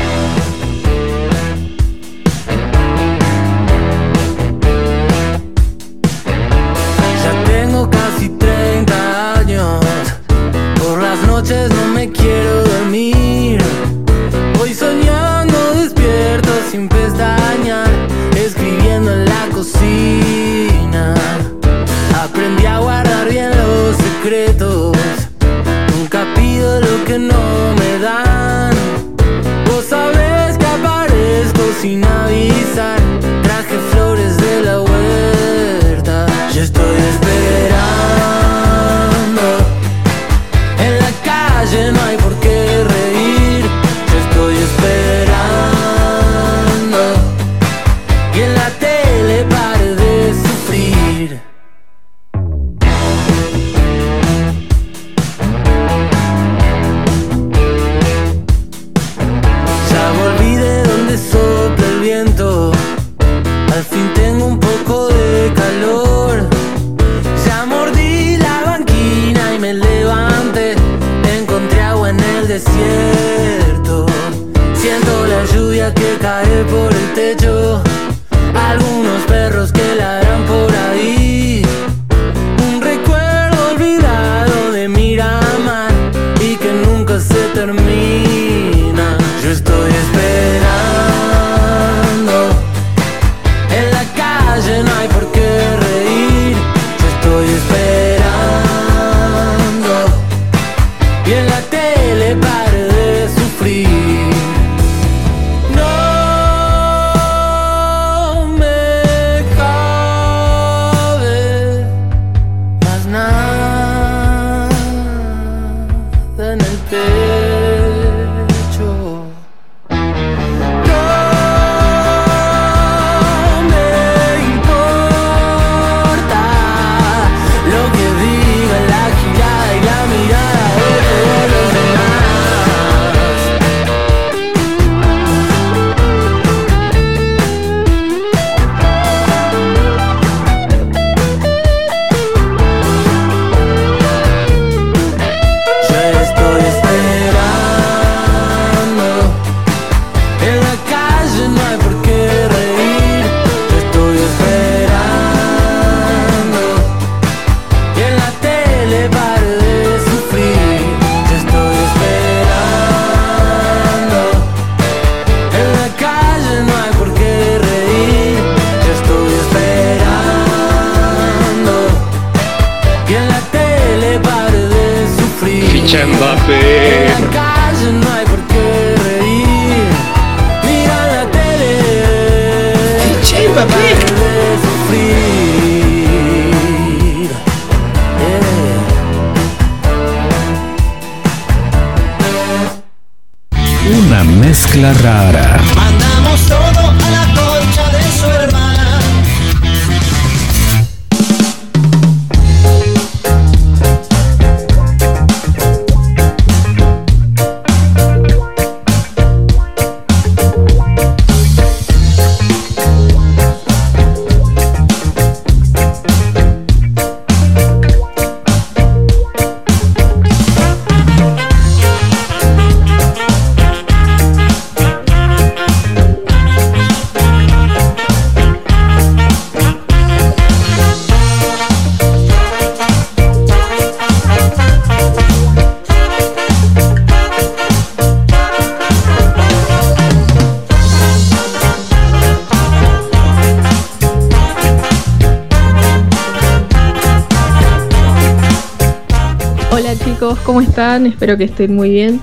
Espero que estén muy bien.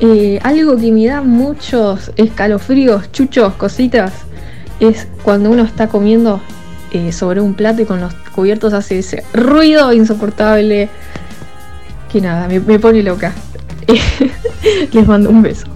Eh, algo que me da muchos escalofríos, chuchos, cositas, es cuando uno está comiendo eh, sobre un plato y con los cubiertos hace ese ruido insoportable que nada, me, me pone loca. Les mando un beso.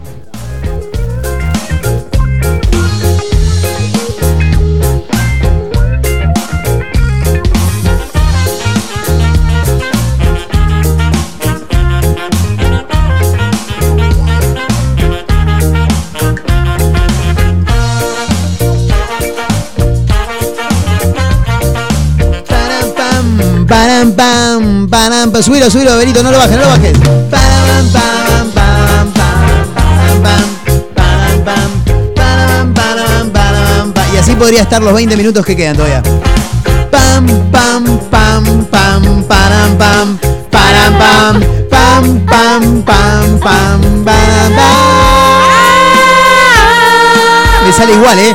Param, pam, param, pam. Subilo, subilo, Benito, no lo bajes, no lo bajes. Param, pam, pam, pam, pam, pam, pam, pam, pam, pam, pam. Y así podría estar los 20 minutos que quedan todavía. Pam, pam, pam, pam, param, pam, param, pam, pam, pam, pam, pam, param, pam. Me sale igual, ¿eh?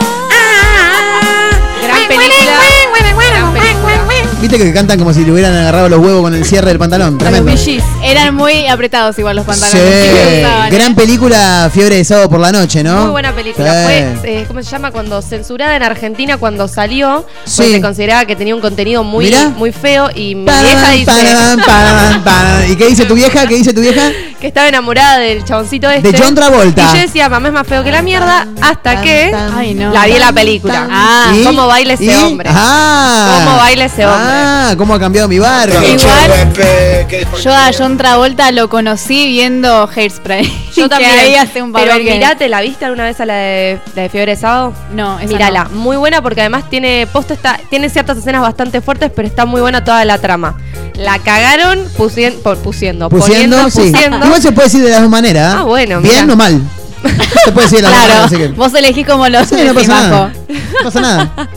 Viste que cantan como si le hubieran agarrado los huevos con el cierre del pantalón. Tremendo. Eran muy apretados igual los Sí, pantalones. Sí, usaban, ¿eh? gran película Fiebre de sábado por la noche, ¿no? Muy buena película. Sí. Fue, eh, ¿cómo se llama? Cuando censurada en Argentina, cuando salió, Sí. pues se consideraba que tenía un contenido muy, Mirá. muy feo y mi vieja dice. ¿Y qué dice tu vieja? ¿Qué dice tu vieja? Que estaba enamorada del chaboncito este. De John Travolta. Y yo decía, mamá es más feo que la mierda, hasta que Ay, no. la vi en la película. Ah, ¿Y? ¿Cómo baila ese ¿Y? hombre? Ah. ¿Cómo baila ese hombre? Ah, cómo ha cambiado mi barrio. Igual, yo a John Travolta lo conocí viendo Hairspray. Yo Que también. ahí hace un Pero mirate, ¿la viste alguna vez a la de, la de Fiebre de Sábado? No, esa Mírala, no. muy buena porque además tiene posta está, tiene ciertas escenas bastante fuertes, pero está muy buena toda la trama. La cagaron pusien- por, pusiendo, Pusiendo, poniendo, sí. pusiendo. Igual se puede decir de las dos maneras. ¿eh? Ah, bueno, Bien mira. o mal. Se puede decir de las dos maneras. así Claro, que- vos elegís como los Sí, no pasa nada. No pasa nada.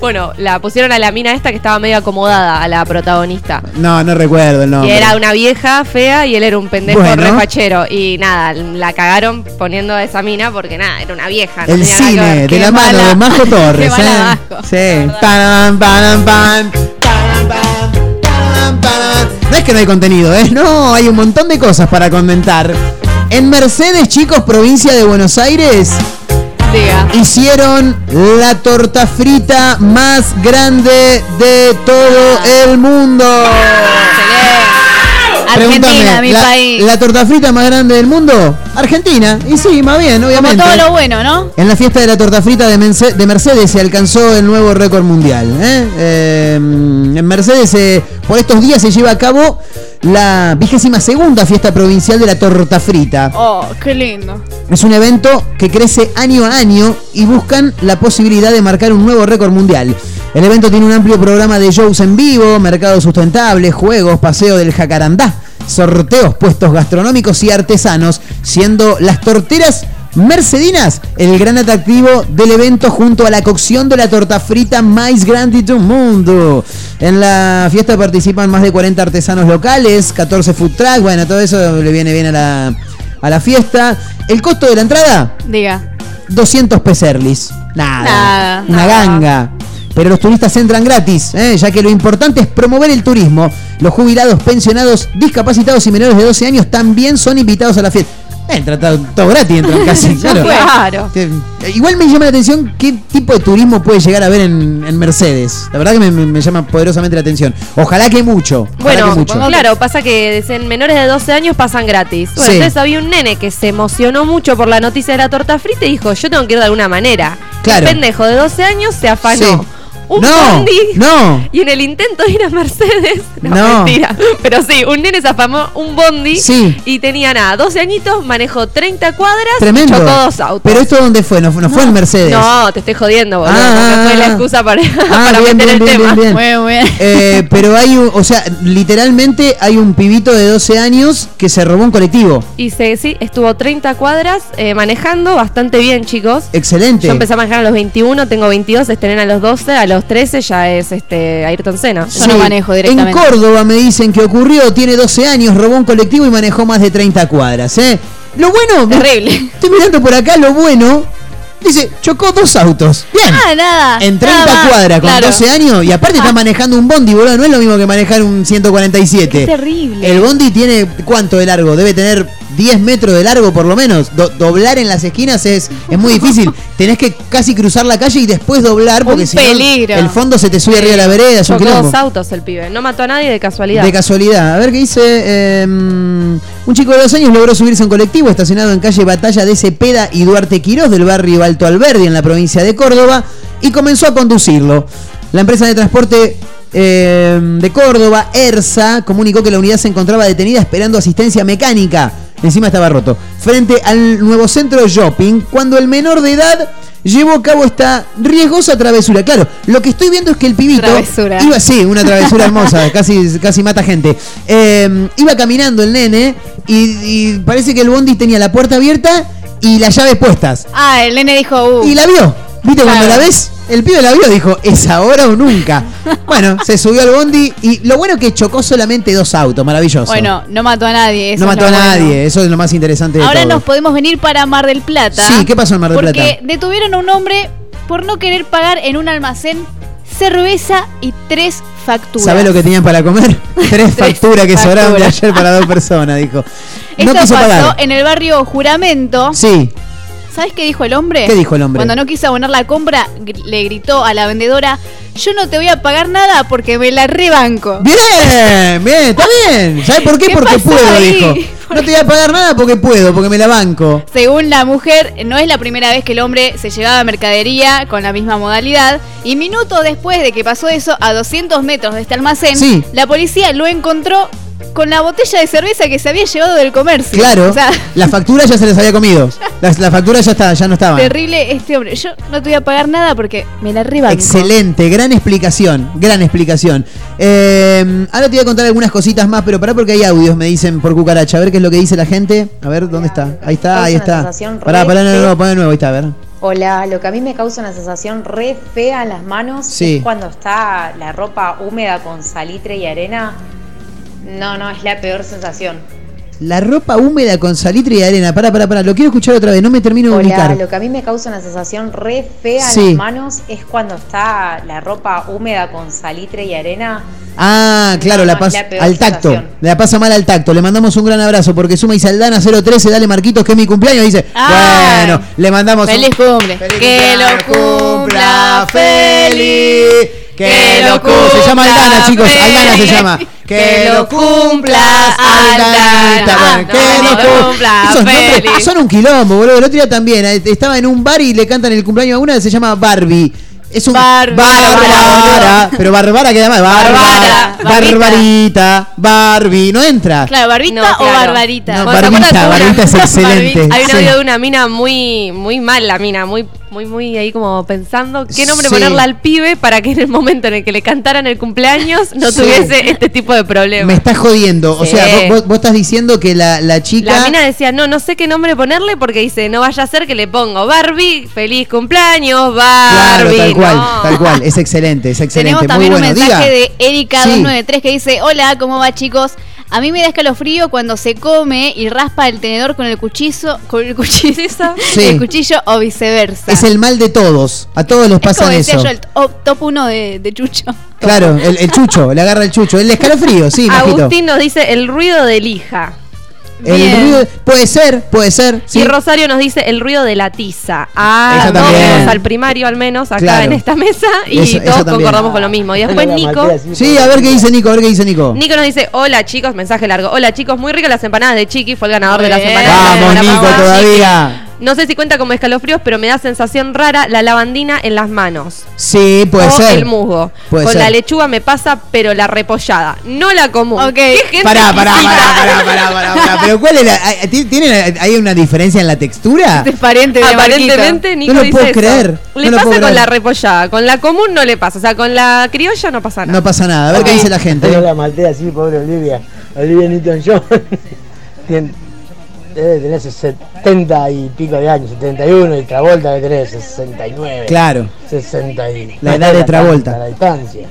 Bueno, la pusieron a la mina esta que estaba medio acomodada, a la protagonista. No, no recuerdo el Y nombre. era una vieja fea y él era un pendejo Bueno. refachero. Y nada, la cagaron poniendo a esa mina porque nada, era una vieja. no El tenía nada que cine ver. de Qué la mano de Majo Torres. Qué mala ¿eh? Sí. Param, param, pam. No es que no hay contenido, ¿eh? No, hay un montón de cosas para comentar. En Mercedes, chicos, provincia de Buenos Aires, Diga. hicieron la torta frita más grande de todo el mundo. Argentina, mi la, país. ¿La torta frita más grande del mundo? Argentina. Y sí, más bien, Como obviamente. todo lo bueno, ¿no? En la fiesta de la torta frita de, Mense- de Mercedes se alcanzó el nuevo récord mundial. ¿eh? Eh, en Mercedes eh, por estos días se lleva a cabo la vigésima segunda fiesta provincial de la torta frita. Oh, qué lindo. Es un evento que crece año a año y buscan la posibilidad de marcar un nuevo récord mundial. El evento tiene un amplio programa de shows en vivo, mercado sustentable, juegos, paseo del jacarandá, sorteos, puestos gastronómicos y artesanos, siendo las torteras mercedinas el gran atractivo del evento junto a la cocción de la torta frita más grande del mundo. En la fiesta participan más de 40 artesanos locales, 14 food trucks, bueno, todo eso le viene bien a la, a la fiesta. El costo de la entrada, Diga. 200 peserlis. Nada. Nada. Una ganga. Pero los turistas entran gratis, ¿eh? ya que lo importante es promover el turismo. Los jubilados, pensionados, discapacitados y menores de 12 años también son invitados a la fiesta. Entra todo, gratis, entran casi. claro. Claro. Igual me llama la atención qué tipo de turismo puede llegar a ver en, en Mercedes. La verdad que me, me- me llama poderosamente la atención. Ojalá que mucho. ojalá Bueno, que mucho. claro, pasa que en menores de 12 años pasan gratis. Bueno, Sí. Entonces había un nene que se emocionó mucho por la noticia de la torta frita y dijo, yo tengo que ir de alguna manera. Claro. El pendejo de 12 años se afanó. Sí. Un No, bondi. no. Y en el intento de ir a Mercedes. No, No. mentira. Pero sí, un nene se afanó un bondi. Sí. Y tenía nada, 12 añitos, manejó 30 cuadras Tremendo. y chocó dos autos. Pero esto dónde fue? No, fue- no fue en Mercedes. No, te estoy jodiendo, boludo. Ah, porque fue la ah, excusa para, Ah, para bien, meter bien, el bien, tema. bien, bien. Muy bien. Eh, pero hay un, o sea, literalmente hay un pibito de 12 años que se robó un colectivo. Y se, sí, estuvo 30 cuadras eh, manejando bastante bien, chicos. Excelente. Yo empecé a manejar a los 21, tengo 22, estrena a los 12, a los 13 ya es este Ayrton Senna. Yo no manejo directamente. En Córdoba me dicen que ocurrió, tiene 12 años, robó un colectivo y manejó más de 30 cuadras, ¿eh? Lo bueno, Terrible. estoy mirando por acá, lo bueno, dice, chocó dos autos. Bien. Ah, nada. En 30 nada más. cuadras con Claro. 12 años y aparte está manejando un bondi, boludo, no es lo mismo que manejar un 147. Qué terrible. El bondi tiene cuánto de largo? Debe tener 10 metros de largo por lo menos. Do- doblar en las esquinas es, es muy difícil. Tenés que casi cruzar la calle y después doblar porque Un si no peligro. el fondo se te sube arriba de la vereda, es Chocó dos autos el pibe, no mató a nadie de casualidad. De casualidad. A ver qué dice. eh, un chico de dos años logró subirse a un colectivo estacionado en calle Batalla de Cepeda y Duarte Quirós del barrio Alto Alberdi en la provincia de Córdoba y comenzó a conducirlo. La empresa de transporte eh, de Córdoba, ERSA, comunicó que la unidad se encontraba detenida esperando asistencia mecánica. Encima estaba roto. Frente al nuevo centro de shopping, cuando el menor de edad llevó a cabo esta riesgosa travesura. Claro, lo que estoy viendo es que el pibito Travesura. iba, sí, una travesura hermosa, casi, casi mata gente. Eh, iba caminando el nene y, y parece que el bondi tenía la puerta abierta y las llaves puestas. Ah, el nene dijo, uh. Y la vio. ¿Viste cuando la ves? El pibe la vio, dijo, es ahora o nunca. Bueno, se subió al bondi y lo bueno que chocó solamente dos autos, maravilloso. Bueno, no mató a nadie. eso no mató a bueno. nadie, eso es lo más interesante de Ahora todo. nos podemos venir para Mar del Plata. Sí, ¿qué pasó en Mar del porque Plata? detuvieron a un hombre por no querer pagar en un almacén cerveza y tres facturas. ¿Sabés lo que tenían para comer? Tres facturas que sobraron de ayer para dos personas, dijo. Esto no quiso pasó pagar. en el barrio Juramento. Sí. ¿Sabes qué dijo el hombre? ¿Qué dijo el hombre? Cuando no quiso abonar la compra, gr- le gritó a la vendedora, yo no te voy a pagar nada porque me la rebanco. Bien, bien, está bien. ¿Sabes por qué? ¿Qué porque pasó puedo, ahí? dijo. No te voy a pagar nada porque puedo, porque me la banco. Según la mujer, no es la primera vez que el hombre se llevaba mercadería con la misma modalidad. Y minutos después de que pasó eso, a 200 metros de este almacén, Sí. la policía lo encontró con la botella de cerveza que se había llevado del comercio. Claro, O sea, la factura ya se les había comido. La, la factura ya está, ya no estaba. terrible este hombre. Yo no te voy a pagar nada porque me la rebanco. Excelente, gran explicación, gran explicación. Eh, ahora te voy a contar algunas cositas más, pero pará porque hay audios, me dicen por cucaracha. A ver qué es lo que dice la gente. A ver, ¿dónde está? Ahí está, ahí está. Pará, pará, no, no, no, pon de nuevo, ahí está, a ver. Hola, lo que a mí me causa una sensación re fea en las manos Sí. es cuando está la ropa húmeda con salitre y arena. No, no, es la peor sensación. La ropa húmeda con salitre y arena. Pará, pará, pará, lo quiero escuchar otra vez, no me termino de ubicar. lo que a mí me causa una sensación re fea en las manos es cuando está la ropa húmeda con salitre y arena. Ah, claro, No, la pasa al tacto. sensación. La pasa mal al tacto. Le mandamos un gran abrazo porque suma Isaldana 013, dale Marquitos que es mi cumpleaños. Dice, Ay. bueno, le mandamos un- Feliz cumple. que lo cumpla feliz. Que lo cumpla. Se llama Aldana, chicos. Aldana se llama. Que lo cumpla, Aldanita. Bueno, que lo cumpla. Esos nombres son un quilombo, boludo. El otro día también. eh, Estaba en un bar y le cantan el cumpleaños a una que se llama Barbie. Es un Bárbara, pero Bárbara queda más. Bárbara, Barbita. Barbarita, Barbie, no entra. Claro, barbita No, o claro. barbarita. No, Bueno, ¿te Barbita, Barbita es excelente. Hay un Sí. audio de una mina muy, muy mal, la mina, muy, muy, muy ahí como pensando qué nombre Sí. ponerle al pibe para que en el momento en el que le cantaran el cumpleaños no Sí. tuviese este tipo de Me problemas. estás jodiendo. O sea, vos, vos- vos estás diciendo que la, la chica. La mina decía, no, no sé qué nombre ponerle porque dice, no vaya a ser que le pongo Barbie, feliz cumpleaños, Barbie. Cual, tal cual. Es excelente, es excelente. Tenemos Muy también bueno. un mensaje Diga. de Erika Sí. 293 que dice, hola, ¿cómo va chicos? A mí me da escalofrío cuando se come y raspa el tenedor con el cuchillo, con el cuchillo, Sí. el cuchillo o viceversa. Es el mal de todos. A todos les Es como pasa decía eso. yo, el top, top uno de, de Chucho. Claro, el, el chucho, le agarra el chucho. El escalofrío, sí, Majito. Agustín nos dice el ruido de lija. El Bien. ruido, puede ser, puede ser. Sí. Y Rosario nos dice el ruido de la tiza. Ah, todos fuimos al primario al menos acá Claro. en esta mesa y Eso- todos concordamos con lo mismo. Y después Nico, Sí, a ver qué dice Nico, a ver qué dice Nico. Nico nos dice, hola chicos, mensaje largo. Hola chicos, muy ricas las empanadas de Chiqui, fue el ganador de las empanadas. de Vamos, la Nico, todavía. No sé si cuenta como escalofríos, pero me da sensación rara la lavandina en las manos. Sí, puede o ser. el musgo. Puede Con ser. la lechuga me pasa, pero la repollada, no la común. Ok. ¿Qué gente Pará, pará, pará, pará, pará, pará, pará. Pero ¿cuál es la, hay- ti- ¿tiene, ¿Hay una diferencia en la textura? Este es pariente de Aparentemente Nico No lo dice puedo eso. creer, Le no lo pasa puedo con creer. la repollada, con la común no le pasa, o sea, con la criolla no pasa nada. No pasa nada, a ver qué dice la gente. Yo la maté así, pobre Olivia. Olivia Newton-John. Debe tener 70 y pico de años, 71, y Travolta debe tener 69. Claro. 60 y... La edad de Travolta. La distancia.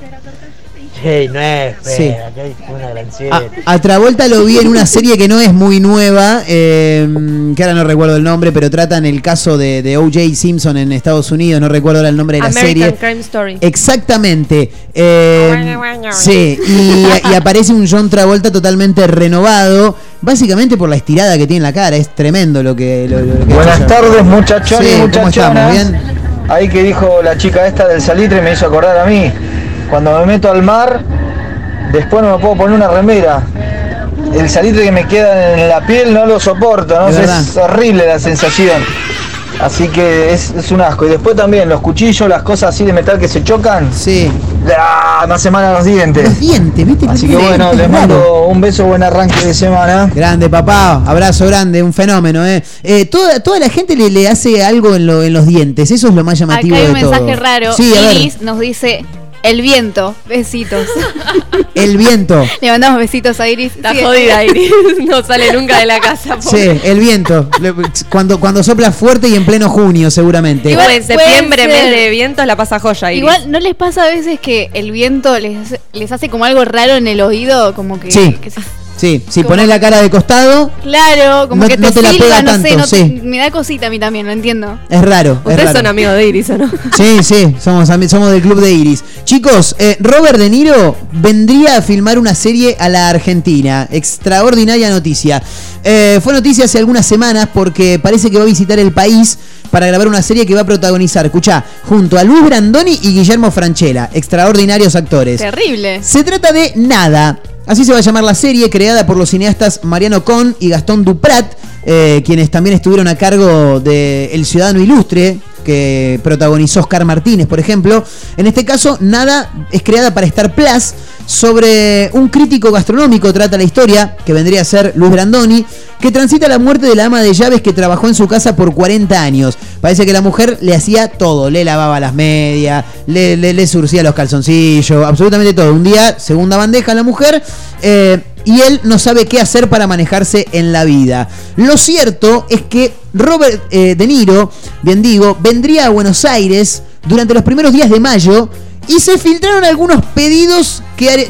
Che, no es fea, Sí. hay una gran A, siete. a Travolta lo vi en una serie que no es muy nueva, eh, que ahora no recuerdo el nombre, pero tratan el caso de, de O.J. Simpson en Estados Unidos, no recuerdo ahora el nombre de la American serie. Crime Story. Exactamente. Eh, sí, y, y aparece un John Travolta totalmente renovado, básicamente por la estirada que tiene en la cara. Es tremendo lo que. lo- lo que Buenas tardes muchachones Sí, y ¿cómo muchachonas. estamos? ¿Bien? Ahí que dijo la chica esta del salitre me hizo acordar a mí. Cuando me meto al mar, después no me puedo poner una remera. El salitre que me queda en la piel no lo soporto, ¿no? Es horrible la sensación. Así que es, es un asco. Y después también los cuchillos, las cosas así de metal que se chocan. Sí. ¡Ah! Me hace mal a los dientes. Los dientes, ¿viste? Así que bueno, es les mando un beso, buen arranque de semana. Grande, papá. Abrazo grande, un fenómeno, ¿eh? Eh, toda, toda la gente le, le hace algo en, lo- en los dientes. Eso es lo más llamativo Acá hay un de todo. mensaje raro. Sí, a ver. Iris nos dice el viento. Besitos. El viento. Le mandamos besitos a Iris. Está Sí, jodida Iris, no sale nunca de la casa. Sí, el viento. Cuando, cuando sopla fuerte y en pleno junio, seguramente. Igual en septiembre, mes de vientos, la pasa joya. Iris. Igual, ¿no les pasa a veces que el viento les, les hace como algo raro en el oído? Como que. Sí. que se- Sí, si pones la cara de costado, claro, como No- que te, no te la pega no sé, tanto, no te- sí. me da cosita a mí también, no entiendo. es raro. es Ustedes raro. son amigos de Iris, ¿o no? Sí, sí, somos, somos del club de Iris. Chicos, eh, Robert De Niro vendría a filmar una serie a la Argentina. Extraordinaria noticia. Eh, fue noticia hace algunas semanas porque parece que va a visitar el país para grabar una serie que va a protagonizar, escuchá, junto a Luis Brandoni y Guillermo Franchella, extraordinarios actores. Terrible. Se trata de Nada. Así se va a llamar la serie, creada por los cineastas Mariano Con y Gastón Duprat, eh, quienes también estuvieron a cargo de El Ciudadano Ilustre, que protagonizó Oscar Martínez, por ejemplo. En este caso, Nada es creada para Star Plus. Sobre un crítico gastronómico trata la historia, que vendría a ser Luis Brandoni, que transita la muerte de la ama de llaves que trabajó en su casa por 40 años. Parece que la mujer le hacía todo, le lavaba las medias, le, le, surcía los calzoncillos, absolutamente todo. Un día, segunda bandeja la mujer, eh, y él no sabe qué hacer para manejarse en la vida. Lo cierto es que Robert eh, De Niro, bien digo, vendría a Buenos Aires durante los primeros días de mayo y se filtraron algunos pedidos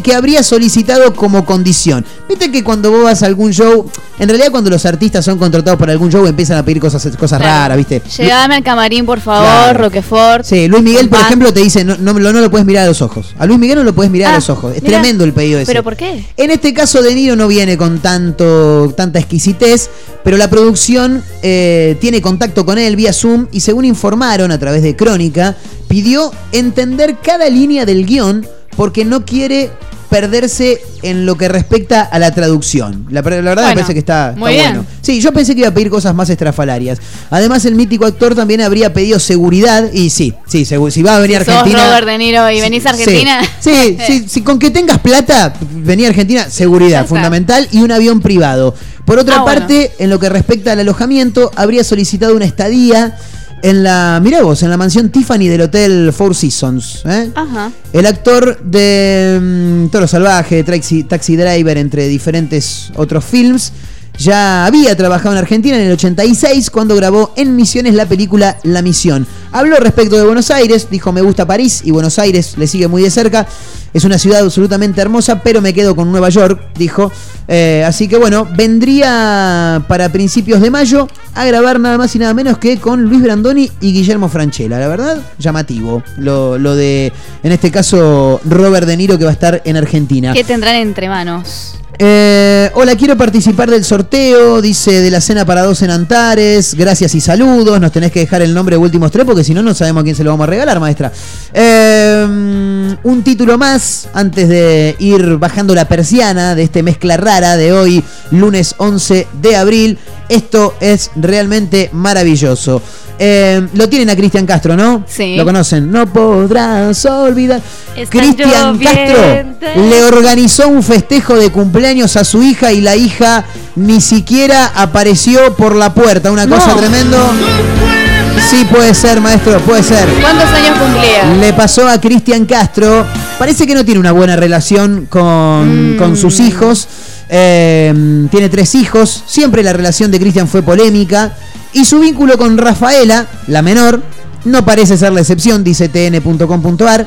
que, habría solicitado como condición. Viste que cuando vos vas a algún show, en realidad cuando los artistas son contratados para algún show empiezan a pedir cosas, cosas Claro. raras, ¿viste? Llegame al camarín, por favor, Claro. Roquefort. Sí, Luis Miguel, por ejemplo, te dice, no, no, no lo puedes mirar a los ojos. A Luis Miguel no lo puedes mirar a Ah, los ojos. Es mirá. tremendo el pedido ese. ¿Pero por qué? En este caso, De Niro no viene con tanto, tanta exquisitez, pero la producción eh, tiene contacto con él vía Zoom y según informaron a través de Crónica, pidió entender cada línea del guion porque no quiere perderse en lo que respecta a la traducción. La, la verdad me Bueno, parece que está, muy está bien. bueno. Sí, yo pensé que iba a pedir cosas más estrafalarias. Además, el mítico actor también habría pedido seguridad y sí, sí, si va a venir a Sos Argentina... Robert De Niro y venís a Argentina. Sí, sí, sí, con que tengas plata, venir a Argentina, seguridad fundamental y un avión privado. Por otra Ah, bueno. parte, en lo que respecta al alojamiento, habría solicitado una estadía en la, mirá vos, en la mansión Tiffany del Hotel Four Seasons. ¿eh? Ajá. El actor de mm, Toro Salvaje, Taxi, Taxi Driver, entre diferentes otros films, ya había trabajado en Argentina en el 86 cuando grabó en Misiones la película La Misión. Habló respecto de Buenos Aires, dijo me gusta París y Buenos Aires le sigue muy de cerca. Es una ciudad absolutamente hermosa, pero me quedo con Nueva York, dijo. Eh, así que bueno, vendría para principios de mayo a grabar nada más y nada menos que con Luis Brandoni y Guillermo Franchella. La verdad, llamativo. Lo, lo de, en este caso, Robert De Niro que va a estar en Argentina. ¿Qué tendrán entre manos? Eh, hola, quiero participar del sorteo, dice de la cena para dos en Antares. Gracias y saludos. Nos tenés que dejar el nombre de últimos tres porque si no, no sabemos a quién se lo vamos a regalar, maestra. Eh, un título más antes de ir bajando la persiana de este mezcla rara de hoy, lunes 11 de abril. Esto es realmente maravilloso. Eh, lo tienen a Cristian Castro, ¿no? Sí. Lo conocen. No podrás olvidar. Cristian Castro le organizó un festejo de cumpleaños a su hija y la hija ni siquiera apareció por la puerta. Una cosa No. tremendo. Sí, puede ser, maestro, puede ser. ¿Cuántos años cumplía? Le pasó a Cristian Castro. Parece que no tiene una buena relación con, con sus hijos. Eh, tiene tres hijos. Siempre la relación de Cristian fue polémica. Y su vínculo con Rafaela, la menor, no parece ser la excepción, dice tn.com.ar.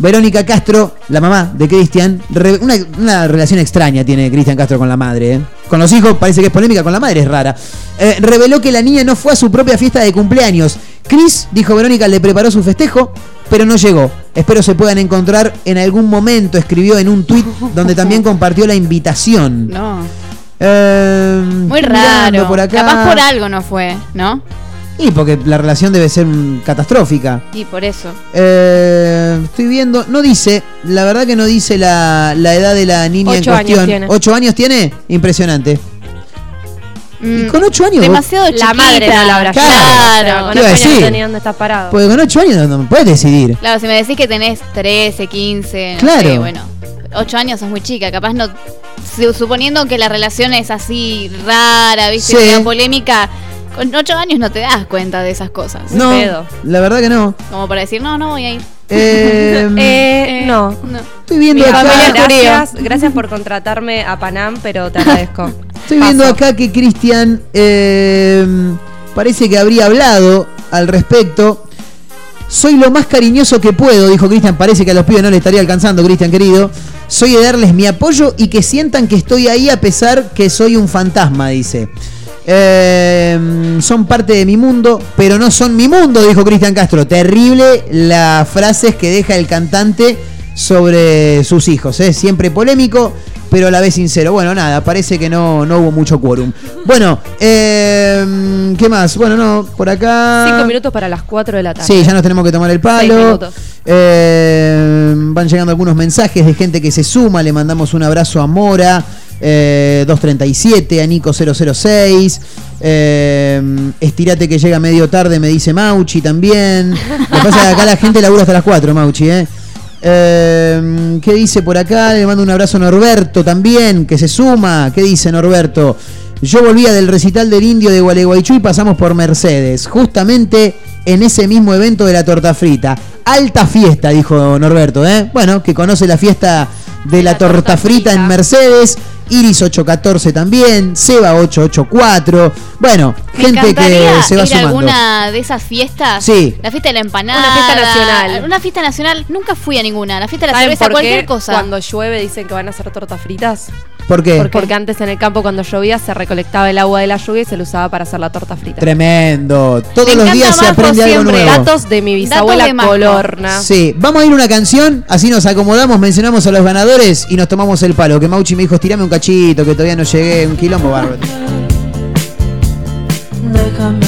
Verónica Castro, la mamá de Cristian, una, una relación extraña tiene Cristian Castro con la madre. ¿eh? Con los hijos parece que es polémica, con la madre es rara. Eh, reveló que la niña no fue a su propia fiesta de cumpleaños. Chris, dijo Verónica, le preparó su festejo, pero no llegó. Espero se puedan encontrar en algún momento, escribió en un tuit donde también compartió la invitación. No. Eh, Muy raro. Por acá. Capaz por algo no fue, ¿no? Y porque la relación debe ser mm, catastrófica. Y por eso. Eh, estoy viendo, no dice, la verdad que no dice la, la edad de la niña Ocho en años cuestión. tiene. ¿Ocho años tiene? Impresionante. y con ocho años. vos- Mm, Demasiado La chiquita. madre no la habrá Claro. Con ¿Qué iba a ocho años no tenía dónde está parado. Porque con ocho años no, no puedes decidir. Claro, si me decís que tenés 13, 15, no Claro. sé, bueno, 8 años es muy chica, capaz no su- suponiendo que la relación es así rara, ¿viste? Sí. medio polémica, con 8 años no te das cuenta de esas cosas. No, la verdad que no. Como para decir, "No, no voy a ir." Eh, Eh, no. Estoy viendo Mi acá. familia, gracias, gracias por contratarme a Panam, pero te agradezco. Estoy viendo acá que Cristian eh, parece que habría hablado al respecto. Soy lo más cariñoso que puedo, dijo Cristian. Parece que a los pibes no le estaría alcanzando, Cristian querido. Soy de darles mi apoyo y que sientan que estoy ahí a pesar que soy un fantasma, dice. Eh, son parte de mi mundo, pero no son mi mundo, dijo Cristian Castro. Terrible las frases que deja el cantante sobre sus hijos. ¿eh? Siempre polémico, pero a la vez sincero. Bueno, nada, parece que no, no hubo mucho quórum. Bueno, eh, ¿qué más? Bueno, no, por acá. Cinco minutos para las cuatro de la tarde. Sí, ya nos tenemos que tomar el palo. Eh, van llegando algunos mensajes de gente que se suma. Le mandamos un abrazo a Mora. Eh, 237, a Nico 006. eh, estirate que llega medio tarde, me dice Mauchi también. Lo pasa que acá la gente labura hasta las 4, Mauchi, ¿eh? Eh, ¿Qué dice por acá? Le mando un abrazo a Norberto también, que se suma. ¿Qué dice Norberto? Yo volvía del recital del indio de Gualeguaychú y pasamos por Mercedes, justamente en ese mismo evento de la torta frita. Alta fiesta, dijo Norberto, ¿eh? Bueno, que conoce la fiesta de la, torta, frita en Mercedes. Iris 814 también, Seba 884. Bueno, Me gente que se va ir a sumando. alguna de esas fiestas. Sí. La fiesta de la empanada. Una fiesta nacional. Una fiesta nacional. Nunca fui a ninguna. La fiesta de la ¿Saben cerveza, por cualquier cosa. cuando llueve dicen que van a hacer tortas fritas? ¿Por qué? Porque antes en el campo cuando llovía se recolectaba el agua de la lluvia y se lo usaba para hacer la torta frita. Tremendo. Todos Me los días se aprende algo siempre. nuevo. Datos de mi bisabuela de. Colorna. Sí, vamos a ir a una canción, así nos acomodamos, mencionamos a los ganadores y nos tomamos el palo. Que Mauchi me dijo, estirame un cachito, que todavía no llegué, un quilombo bárbaro. Déjame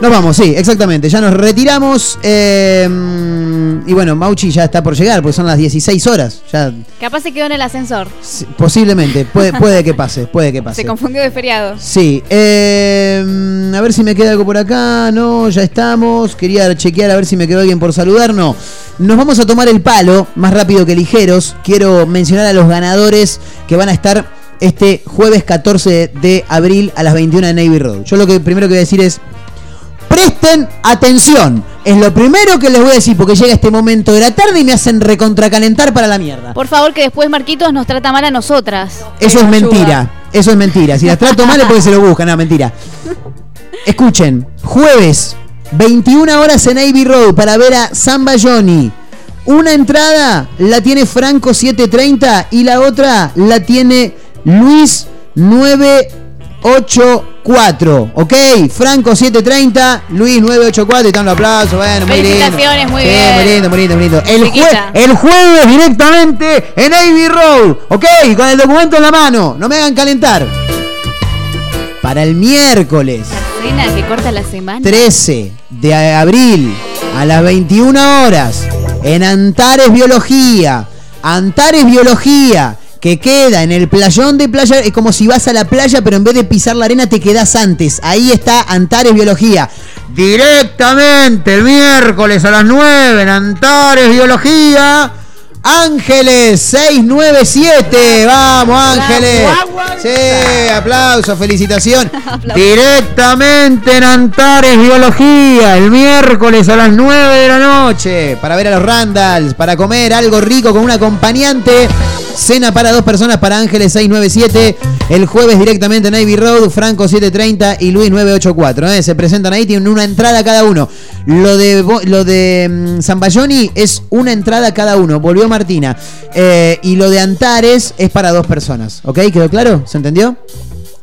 Nos vamos, sí, exactamente. Ya nos retiramos. eh, y bueno, Mauchi ya está por llegar, porque son las 16 horas. Ya Capaz se quedó en el ascensor. posiblemente, puede, puede que pase, puede que pase. Se confundió de feriado. Sí, eh, a ver si me queda algo por acá. No, ya estamos. Quería chequear a ver si me quedó alguien por saludar. No. Nos vamos a tomar el palo más rápido que ligeros. Quiero mencionar a los ganadores que van a estar este jueves 14 de abril a las 21 en Navy Road. Yo lo que primero que voy a decir es. Presten atención. Es lo primero que les voy a decir porque llega este momento de la tarde y me hacen recontracalentar para la mierda. Por favor, que después Marquitos nos trata mal a nosotras. Eso es mentira. Eso es mentira. Si las trato mal es porque se lo buscan. No, mentira. Escuchen. Jueves, 21 horas en Ivy Road para ver a Samba Johnny. Una entrada la tiene Franco 730 y la otra la tiene Luis 984. ¿Ok? Franco 730, Luis 984. Y están los aplausos. Bueno, muy lindo. Felicitaciones, muy Sí, bien. Muy lindo, muy lindo, muy lindo. El, jue- el jueves directamente en Ivy Road. ¿Ok? Con el documento en la mano. No me hagan calentar. Para el miércoles Cena que corta la semana. 13 de abril a las 21 horas en Antares Biología. Antares Biología que queda en el playón de playa. Es como si vas a la playa, pero en vez de pisar la arena te quedas antes. Ahí está Antares Biología. Directamente el miércoles a las 9 en Antares Biología. Ángeles 697. Vamos, Ángeles. Sí, aplauso, felicitación. Directamente en Antares Biología, el miércoles a las 9 de la noche. Para ver a los Randalls, para comer algo rico con un acompañante. Cena para dos personas para Ángeles 697. El jueves directamente en Navy Road, Franco 730 y Luis 984. ¿eh? Se presentan ahí, tienen una entrada cada uno. Lo de, lo de mm, Zambayoni es una entrada cada uno. Volvió Martina. Eh, y lo de Antares es para dos personas. ¿Ok? ¿Quedó claro? ¿Se entendió?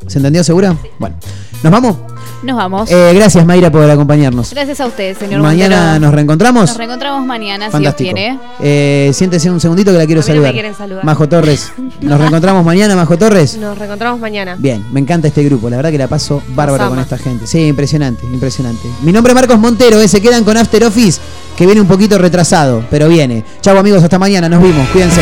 ¿Se entendió seguro? Bueno, nos vamos. Nos vamos. Eh, gracias, Mayra, por acompañarnos. Gracias a usted, señor Mañana Montero. nos reencontramos. Nos reencontramos mañana, Fantástico. si Dios quiere. Eh, siéntese un segundito que la quiero A mí no me saludar. quieren saludar. Majo Torres. Nos reencontramos mañana, Majo Torres. Nos reencontramos mañana. Bien, me encanta este grupo, la verdad que la paso bárbaro con esta gente. Sí, impresionante, impresionante. Mi nombre es Marcos Montero, eh, se quedan con After Office, que viene un poquito retrasado, pero viene. Chau amigos, hasta mañana, nos vimos, cuídense.